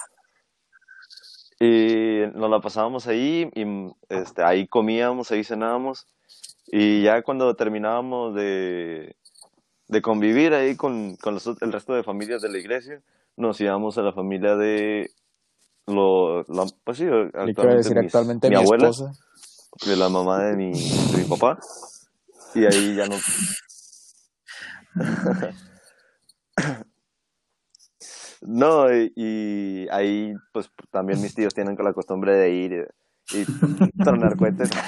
Y nos la pasábamos ahí y este, ahí comíamos, ahí cenábamos. Y ya cuando terminábamos de, de convivir ahí con, con los el resto de familias de la iglesia, nos íbamos a la familia de lo, la, pues sí, actualmente, decir mis- actualmente mi mi abuela, esposa. de la mamá de mi, de mi papá. Y ahí ya no. (laughs) No, y, y ahí pues también mis tíos tienen la costumbre de ir y, y tronar cohetes. (laughs)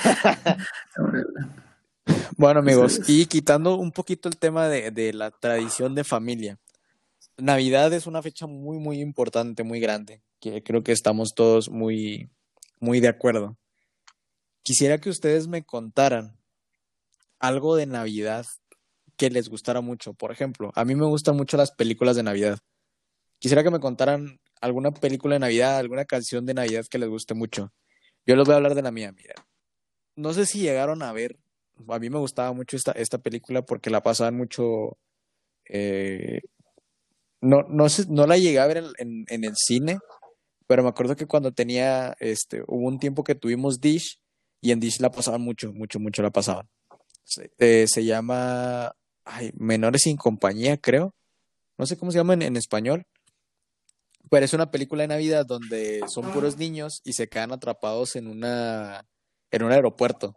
Bueno, amigos, y quitando un poquito el tema de, de la tradición de familia, Navidad es una fecha muy, muy importante, muy grande, que creo que estamos todos muy, muy de acuerdo. Quisiera que ustedes me contaran algo de Navidad que les gustara mucho. Por ejemplo, a mí me gustan mucho las películas de Navidad. Quisiera que me contaran alguna película de Navidad, alguna canción de Navidad que les guste mucho. Yo les voy a hablar de la mía, mira. No sé si llegaron a ver, a mí me gustaba mucho esta, esta película porque la pasaban mucho. eh, no, no, sé, no la llegué a ver en, el cine, pero me acuerdo que cuando tenía, este, hubo un tiempo que tuvimos Dish y en Dish la pasaban mucho, mucho, mucho la pasaban. Se, eh, se llama ay, Menores sin compañía, creo. No sé cómo se llama en, en español. Pero es una película de Navidad donde son puros niños y se quedan atrapados en una en un aeropuerto.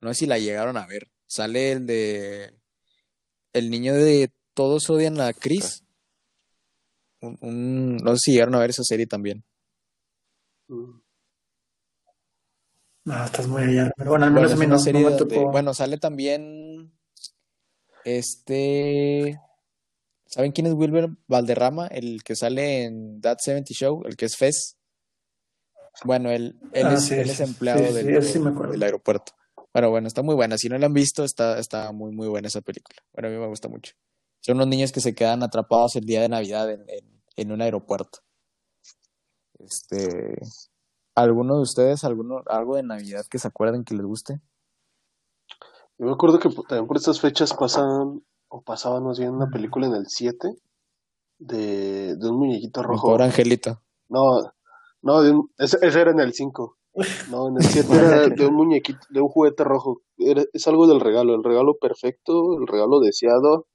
No sé si la llegaron a ver. Sale el de el niño de Todos odian a Chris. Un, un- no sé si llegaron a ver esa serie también. No, estás muy allá. Pero bueno, al Bueno, menos no, me donde, bueno, sale también este ¿Saben quién es Wilber Valderrama? El que sale en That 70 Show, el que es Fez. Bueno, él, él, Ah, es, sí, él sí, es empleado sí, del, sí aeropuerto. Pero bueno, está muy buena. Si no la han visto, está, está muy, muy buena esa película. Bueno, a mí me gusta mucho. Son unos niños que se quedan atrapados el día de Navidad en, en, en un aeropuerto. Este, ¿alguno de ustedes, alguno, algo de Navidad que se acuerden que les guste? Yo me acuerdo que por- también por estas fechas pasaban, o pasaban más bien una película en el 7 de, de un muñequito rojo. pobre angelito. No, no, de un- ese, ese era en el 5. No, en el 7 (laughs) era de un muñequito, de un juguete rojo. Era- es algo del regalo, el regalo perfecto, el regalo deseado.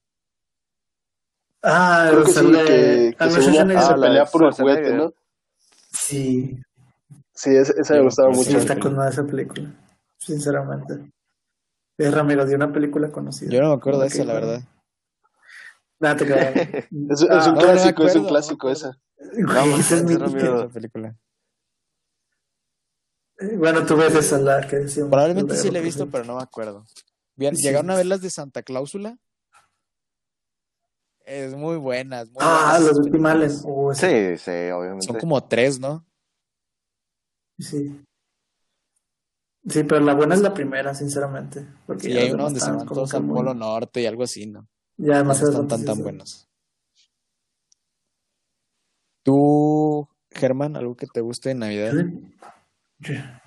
Ah, Creo que sí, se Ah, la pelea por el juguete. ¿no? Sí, Sí, esa, esa me Sí, gustaba pues sí, mucho. está con esa película. Sinceramente. Es Ramiro, de una película conocida. Yo no me acuerdo de esa, la verdad. Nada, te. (laughs) Es, es Ah, un no, me clásico, es un clásico esa. Güey, esa es. Ramiro. Esa película. Eh, Bueno, tú ves esa la que decíamos. Probablemente sí la he visto, pero no me acuerdo. Bien, Sí. ¿Llegaron a ver las de Santa Cláusula? Es muy buenas. Muy Ah, buenas los. Oh, ese- Sí, sí, obviamente. Son como tres, ¿no? sí. Sí, pero la buena es la primera, sinceramente. Porque Sí, ya hay una donde se están van como todos al Polo Norte y algo así, ¿no? Ya No demasiado están tan, tan buenas. ¿Tú, Germán, algo que te guste de Navidad?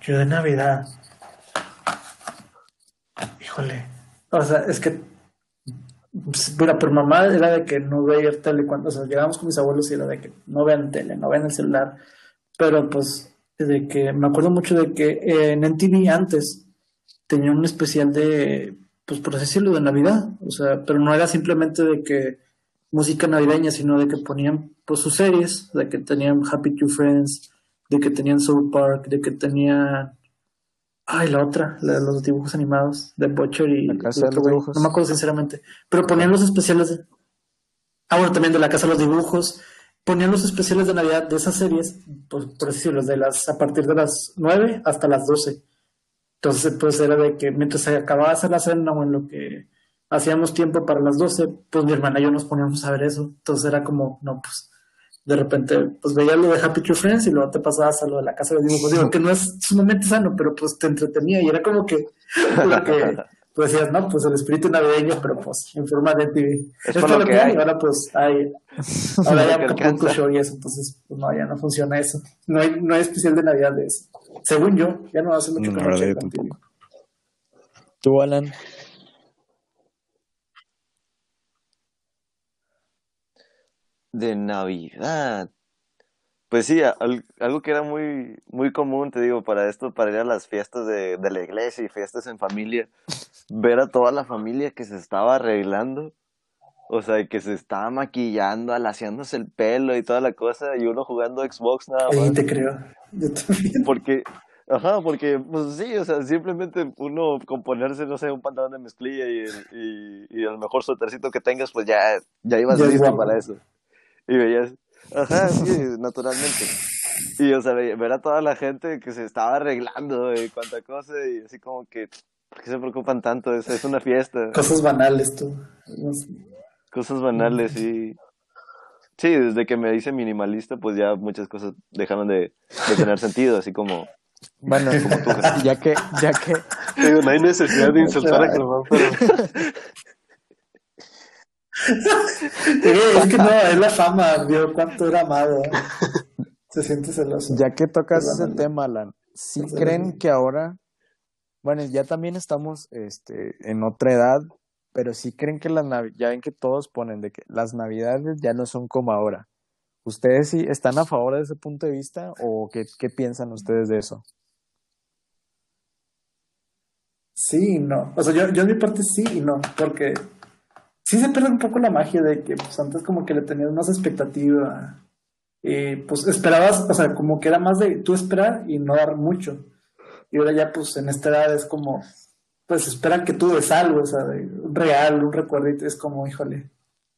Yo de Navidad. Híjole. O sea, es que. Pues, Mira, por mamá era de que no veía tele cuando. O sea, llegábamos con mis abuelos y era de que no vean tele, no vean el celular. Pero pues, de que. Me acuerdo mucho de que eh, en NTV antes tenía un especial de. Pues por así decirlo, de Navidad. O sea, pero no era simplemente de que música navideña, sino de que ponían pues sus series, de que tenían Happy Two Friends, de que tenían South Park, de que tenían ay la otra, la de los dibujos animados, de Butcher y La Casa de los Dibujos. no me acuerdo sinceramente, pero ponían los especiales de Ah, bueno, también de la Casa de los Dibujos, ponían los especiales de Navidad de esas series, pues por decirlo, de las a partir de las 9 hasta las 12. Entonces, pues era de que mientras se acababa de hacer la cena o en lo que hacíamos tiempo para las 12, pues mi hermana y yo nos poníamos a ver eso. Entonces era como, no, pues de repente, pues veías lo de Happy Tree Friends y luego te pasabas a lo de la casa de dibujos. Digo, que no es sumamente sano, pero pues te entretenía y era como que lo que (laughs) pues decías, no, pues el espíritu navideño, pero pues en forma de TV. Es Esto lo lo que hay, hay. y ahora pues hay, (laughs) ahora hay Acapulco. Show y eso, entonces pues no, ya no funciona eso. No hay, no hay especial de Navidad de eso. Según yo, ya no hace mucho No, que no tampoco. ¿Tú, Alan? De Navidad. Pues sí, al- algo que era muy, muy común, te digo, para esto, para ir a las fiestas de, de la iglesia y fiestas en familia, ver a toda la familia que se estaba arreglando, o sea, que se estaba maquillando, alaciándose el pelo y toda la cosa, y uno jugando Xbox nada Sí, más. te creo. Yo también. Porque, ajá, porque, pues sí, o sea, simplemente uno con ponerse, no sé, un pantalón de mezclilla y, el- y, y el mejor suétercito que tengas, pues ya, ya ibas listo para eso. Y veías, ajá, sí, (laughs) naturalmente. Y, o sea, ve- ver a toda la gente que se estaba arreglando y cuánta cosa, y así como que, ¿por qué se preocupan tanto? Es, es una fiesta, Cosas banales, tú. No sé. cosas banales, y... Sí, desde que me hice minimalista, pues ya muchas cosas dejaron de, de tener (laughs) sentido, así como... Bueno, (laughs) ya que, ya que, Digo, no hay necesidad de insultar a Germán, pero (laughs) Sí, es que no, es la fama, vio cuánto era amado. Se siente celoso. ya que tocas ese tema, Alan, ¿sí Perdóname. creen que ahora, bueno, ya también estamos este, en otra edad, pero sí creen que las navidades, ya ven que todos ponen de que las navidades ya no son como ahora. ¿Ustedes sí están a favor de ese punto de vista o qué, qué piensan ustedes de eso? Sí y no. O sea, yo, yo en mi parte sí y no, porque sí se pierde un poco la magia de que pues antes como que le tenías más expectativa y pues esperabas, o sea, como que era más de tú esperar y no dar mucho. Y ahora ya pues en esta edad es como, pues esperan que tú des algo, o sea, regalo, un recuerdito, es como, híjole,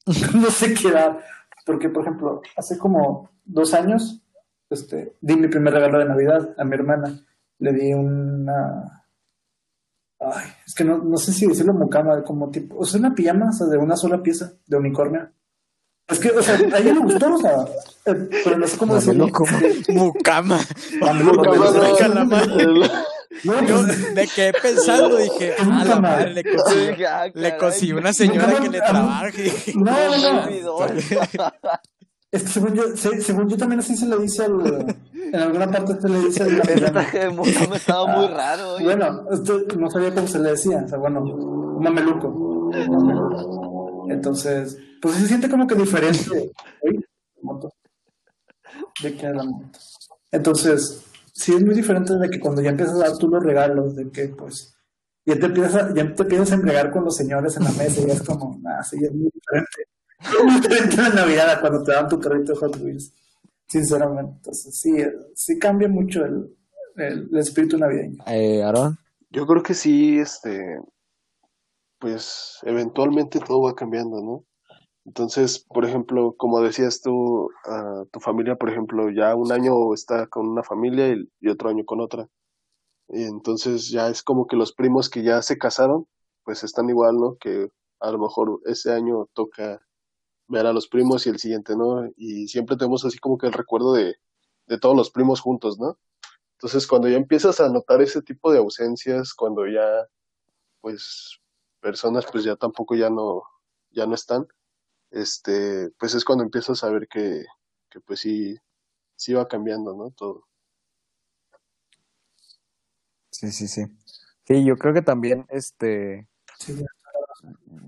(laughs) no sé qué dar. Porque, por ejemplo, hace como dos años, este, di mi primer regalo de Navidad a mi hermana. Le di una, Ay, es que no, no sé si decirlo mucama, como tipo, o sea, una pijama, o sea, de una sola pieza, de unicornio. Es que, o sea, a ella le gustó, o sea, eh, pero no sé cómo decirlo. Mucama. La mano. No, Yo pues, me quedé pensando, dije, a la Mucama. madre, le dije, ah, le consiguió una señora Mucama, que le ah, trabaje. No, no, no. (laughs) Es que según yo, se- según yo también así se le dice al, en alguna parte se le dice al Ese traje de estaba muy raro. oye. Bueno, esto no sabía cómo se le decía, o sea, bueno, un mameluco. Mameluco. Entonces, pues se siente como que diferente. Moto. De que la moto. Entonces, sí es muy diferente de que cuando ya empiezas a dar tú los regalos, de que pues ya te empiezas a, ya te empiezas a entregar con los señores en la mesa y es como, nah, sí, es muy diferente. (laughs) Diferente la Navidad a cuando te dan tu carrito de Hot Wheels. Sinceramente. Entonces, sí, sí cambia mucho el, el, el espíritu navideño. Eh, Aaron, yo creo que sí, este, pues eventualmente todo va cambiando, ¿no? Entonces, por ejemplo, como decías tú, ah, tu familia, por ejemplo, ya un año está con una familia y, y otro año con otra. Y entonces ya es como que los primos que ya se casaron, pues están igual, ¿no? Que a lo mejor ese año toca ver a los primos y el siguiente, ¿no? Y siempre tenemos así como que el recuerdo de, de todos los primos juntos, ¿no? Entonces, cuando ya empiezas a notar ese tipo de ausencias, cuando ya, pues, personas pues ya tampoco ya no, ya no están, este, pues es cuando empiezas a ver que, que pues sí, sí va cambiando, ¿no? Todo. Sí, sí, sí. Sí, yo creo que también, este, Sí,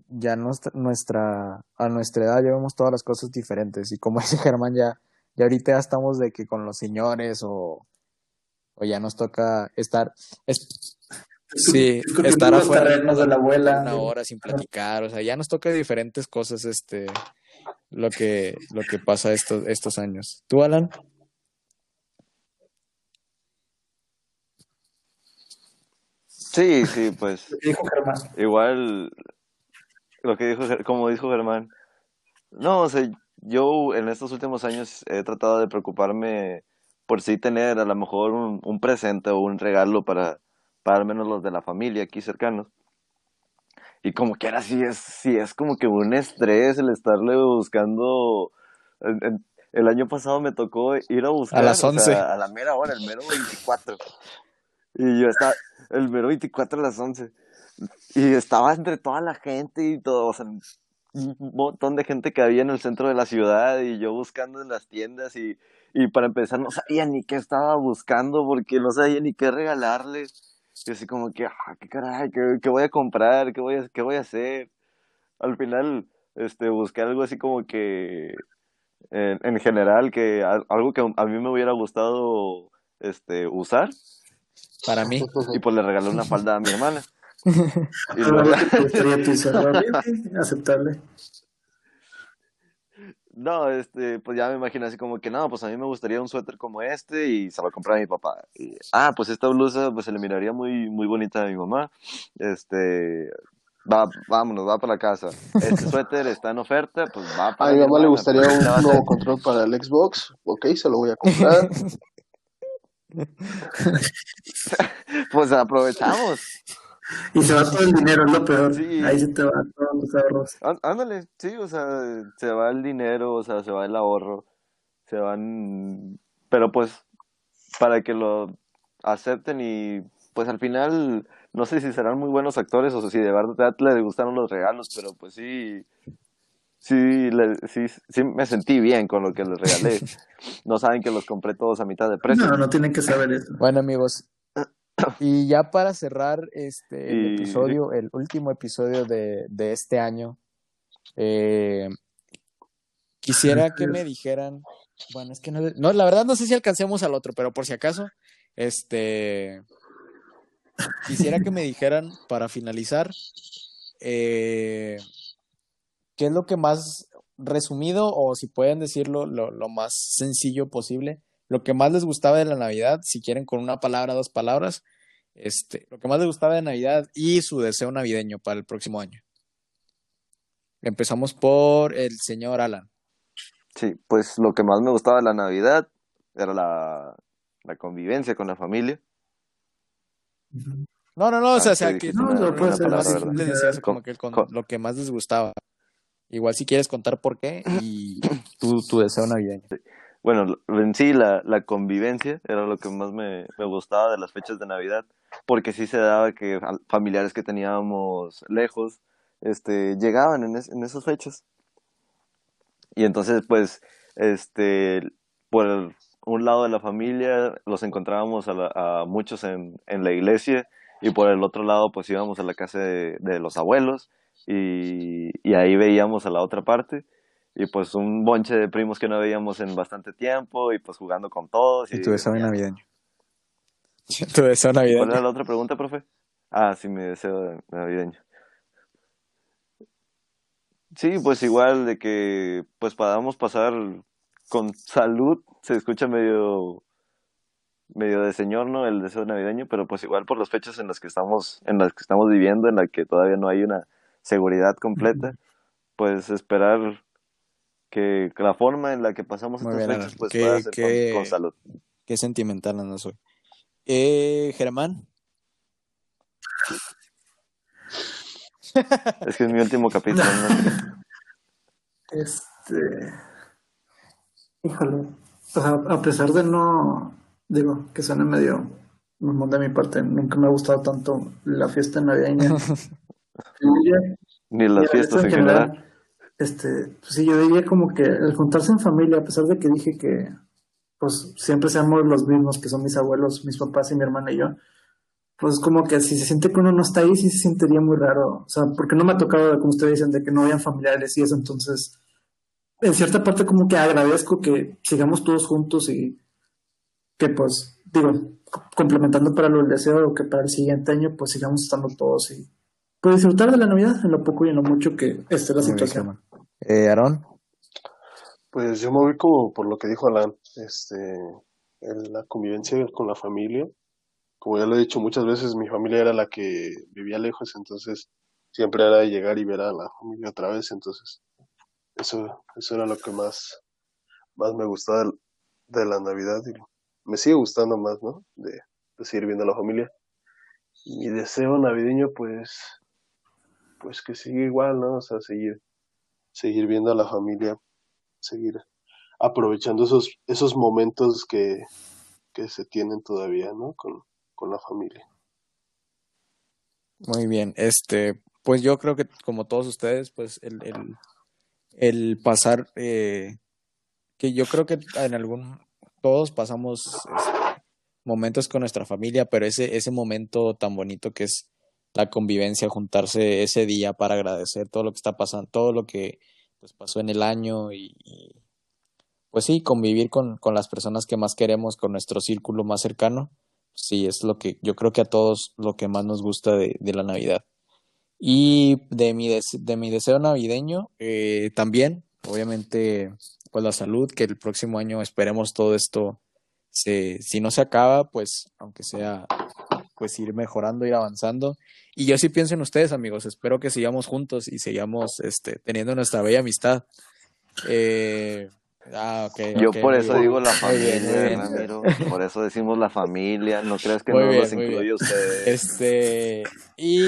ya nuestra, nuestra, a nuestra edad ya vemos todas las cosas diferentes y como (laughs) dice Germán, ya, ya ahorita ya estamos de que con los señores o, o ya nos toca estar, es, sí, estar los afuera terrenos de la abuela. una hora sin platicar, o sea, ya nos toca diferentes cosas, este, lo que, lo que pasa estos, estos años. ¿Tú, Alan? Sí, sí, pues ¿Qué dijo Germán? igual lo que dijo, como dijo Germán. No, o sea, yo en estos últimos años he tratado de preocuparme por sí tener a lo mejor un, un presente o un regalo para, para al menos los de la familia aquí cercanos. Y como que ahora sí es, sí es como que un estrés el estarle buscando. en- en- el año pasado me tocó ir a buscar A las o 11. sea, a la mera hora, el mero 24. Y yo estaba, el mero 24 a las 11. Y estaba entre toda la gente y todo, o sea, un montón de gente que había en el centro de la ciudad y yo buscando en las tiendas y, y para empezar no sabía ni qué estaba buscando porque no sabía ni qué regalarles. Y así como que, ah, qué caray, qué, qué voy a comprar, qué voy a, qué voy a hacer. Al final, este, busqué algo así como que, en, en general, que al- algo que a mí me hubiera gustado, este, usar Para mí. y pues le regalé una falda a mi hermana. (laughs) Y luego- te gustaría ok, aceptable. No, este, pues ya me imagino así como que no, pues a mí me gustaría un suéter como este y se lo compré a mi papá. Y, ah, pues esta blusa pues se le miraría muy, muy bonita a mi mamá. Este, va, vámonos, va para la casa. Este suéter está en oferta, pues va para A mi mamá le gustaría pues, ¿qué va a un nuevo control para el Xbox. Ok, se lo voy a comprar. (laughs) Pues aprovechamos. Y se va todo el dinero, es lo peor. Sí. Ahí se te van todos los ahorros. Ándale, sí, o sea, se va el dinero, o sea, se va el ahorro, se van, pero pues para que lo acepten y pues al final no sé si serán muy buenos actores o si de verdad les gustaron los regalos, pero pues sí, sí, le- sí, sí me sentí bien con lo que les regalé. (laughs) No saben que los compré todos a mitad de precio. No, no tienen que saber eso. Bueno, amigos, (coughs) y ya para cerrar este el episodio, el último episodio de, de este año, eh, quisiera que me dijeran, bueno, es que no, no, la verdad no sé si alcancemos al otro, pero por si acaso, este, quisiera que me (laughs) dijeran para finalizar, eh, qué es lo que más resumido o si pueden decirlo lo, lo más sencillo posible, lo que más les gustaba de la Navidad, si quieren con una palabra, dos palabras, este, lo que más les gustaba de Navidad y su deseo navideño para el próximo año. Empezamos por el señor Alan. Sí, pues lo que más me gustaba de la Navidad era la, la convivencia con la familia. No, no, no, o sea, Ah, o sea, sí, que No, una- no, puede ser palabra, así. ¿verdad? les decía eso como Co- que el con- co- lo que más les gustaba. Igual si quieres contar por qué y (coughs) tu, tu deseo navideño. Bueno, en sí la, la convivencia era lo que más me, me gustaba de las fechas de Navidad, porque sí se daba que familiares que teníamos lejos, este, llegaban en, es- en esas fechas. Y entonces, pues, este, por un lado de la familia los encontrábamos a, la- a muchos en, en la iglesia y por el otro lado, pues íbamos a la casa de, de los abuelos y, y ahí veíamos a la otra parte y pues un bonche de primos que no veíamos en bastante tiempo y pues jugando con todos. Y (laughs) tu deseo navideño. Tu deseo ¿Y ¿Cuál era navideño. la otra pregunta, profe? Ah, sí, mi deseo navideño. Sí, pues igual de que pues podamos pasar con salud, se escucha medio medio de señor, ¿no? El deseo navideño, pero pues igual por las fechas en las que estamos en las que estamos viviendo, en las que todavía no hay una seguridad completa, pues esperar que, la forma en la que pasamos Muy estas bien, fechas pues ¿Qué- pueda ser qué- con, con salud. Qué sentimental no soy. Eh, Germán. Es que es mi último capítulo, ¿no? (laughs) Este. Híjole. O sea, a pesar de no. Digo, que suene medio. mamón de mi parte, nunca me ha gustado tanto la fiesta navideña. (laughs) Ni las fiestas en general. Este, pues sí, yo diría como que el juntarse en familia, a pesar de que dije que pues siempre seamos los mismos, que son mis abuelos, mis papás y mi hermana y yo, pues como que si se siente que uno no está ahí, sí se sentiría muy raro. O sea, porque no me ha tocado, como ustedes dicen, de que no hayan familiares y eso, entonces, en cierta parte como que agradezco que sigamos todos juntos y que pues, digo, complementando para lo del deseo, que para el siguiente año pues sigamos estando todos y pues disfrutar de la Navidad en lo poco y en lo mucho que esté la situación. Eh, Aarón. Pues yo me voy como por lo que dijo Alan, este, la convivencia con la familia. Como ya lo he dicho muchas veces, mi familia era la que vivía lejos, entonces siempre era de llegar y ver a la familia otra vez, entonces eso, eso era lo que más, más me gustaba del- de la Navidad y me sigue gustando más, ¿no? De, de seguir viendo a la familia. Mi deseo navideño, pues, pues que siga igual, ¿no? O sea, seguir, seguir viendo a la familia, seguir aprovechando esos, esos momentos que, que se tienen todavía, ¿no? Con, con la familia. Muy bien, este, pues yo creo que como todos ustedes, pues el, el, el pasar, eh, que yo creo que en algún, todos pasamos este, momentos con nuestra familia, pero ese, ese momento tan bonito que es la convivencia, juntarse ese día para agradecer todo lo que está pasando, todo lo que pues pasó en el año y, pues sí, convivir con, con las personas que más queremos, con nuestro círculo más cercano, sí, es lo que yo creo que a todos lo que más nos gusta de, la Navidad. Y de mi, de mi deseo navideño, eh, también, obviamente, pues la salud, que el próximo año esperemos todo esto, se, si no se acaba, pues aunque sea, pues ir mejorando, ir avanzando. Y yo sí pienso en ustedes, amigos, espero que sigamos juntos y sigamos este, teniendo nuestra bella amistad. Eh, ah, ok, Yo por eso bien. digo la familia. Ramiro. Por eso decimos la familia. No creas que Muy no bien, los incluye ustedes. Este, y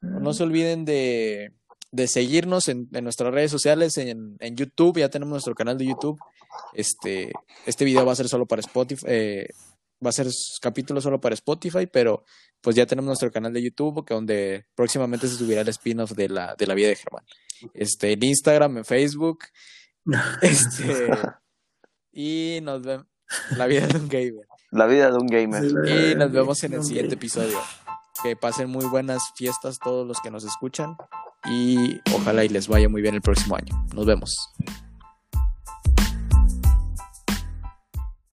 no se olviden de, de seguirnos en, en nuestras redes sociales, en, en YouTube, ya tenemos nuestro canal de YouTube. Este, este video va a ser solo para Spotify, eh, va a ser capítulo solo para Spotify, pero pues ya tenemos nuestro canal de YouTube, que donde próximamente se subirá el spin-off de la, de la vida de Germán. Este, en Instagram, en Facebook, (laughs) este, y nos vemos, la vida de un gamer. La vida de un gamer. Y nos vemos en el siguiente episodio. Que pasen muy buenas fiestas todos los que nos escuchan y ojalá y les vaya muy bien el próximo año. Nos vemos.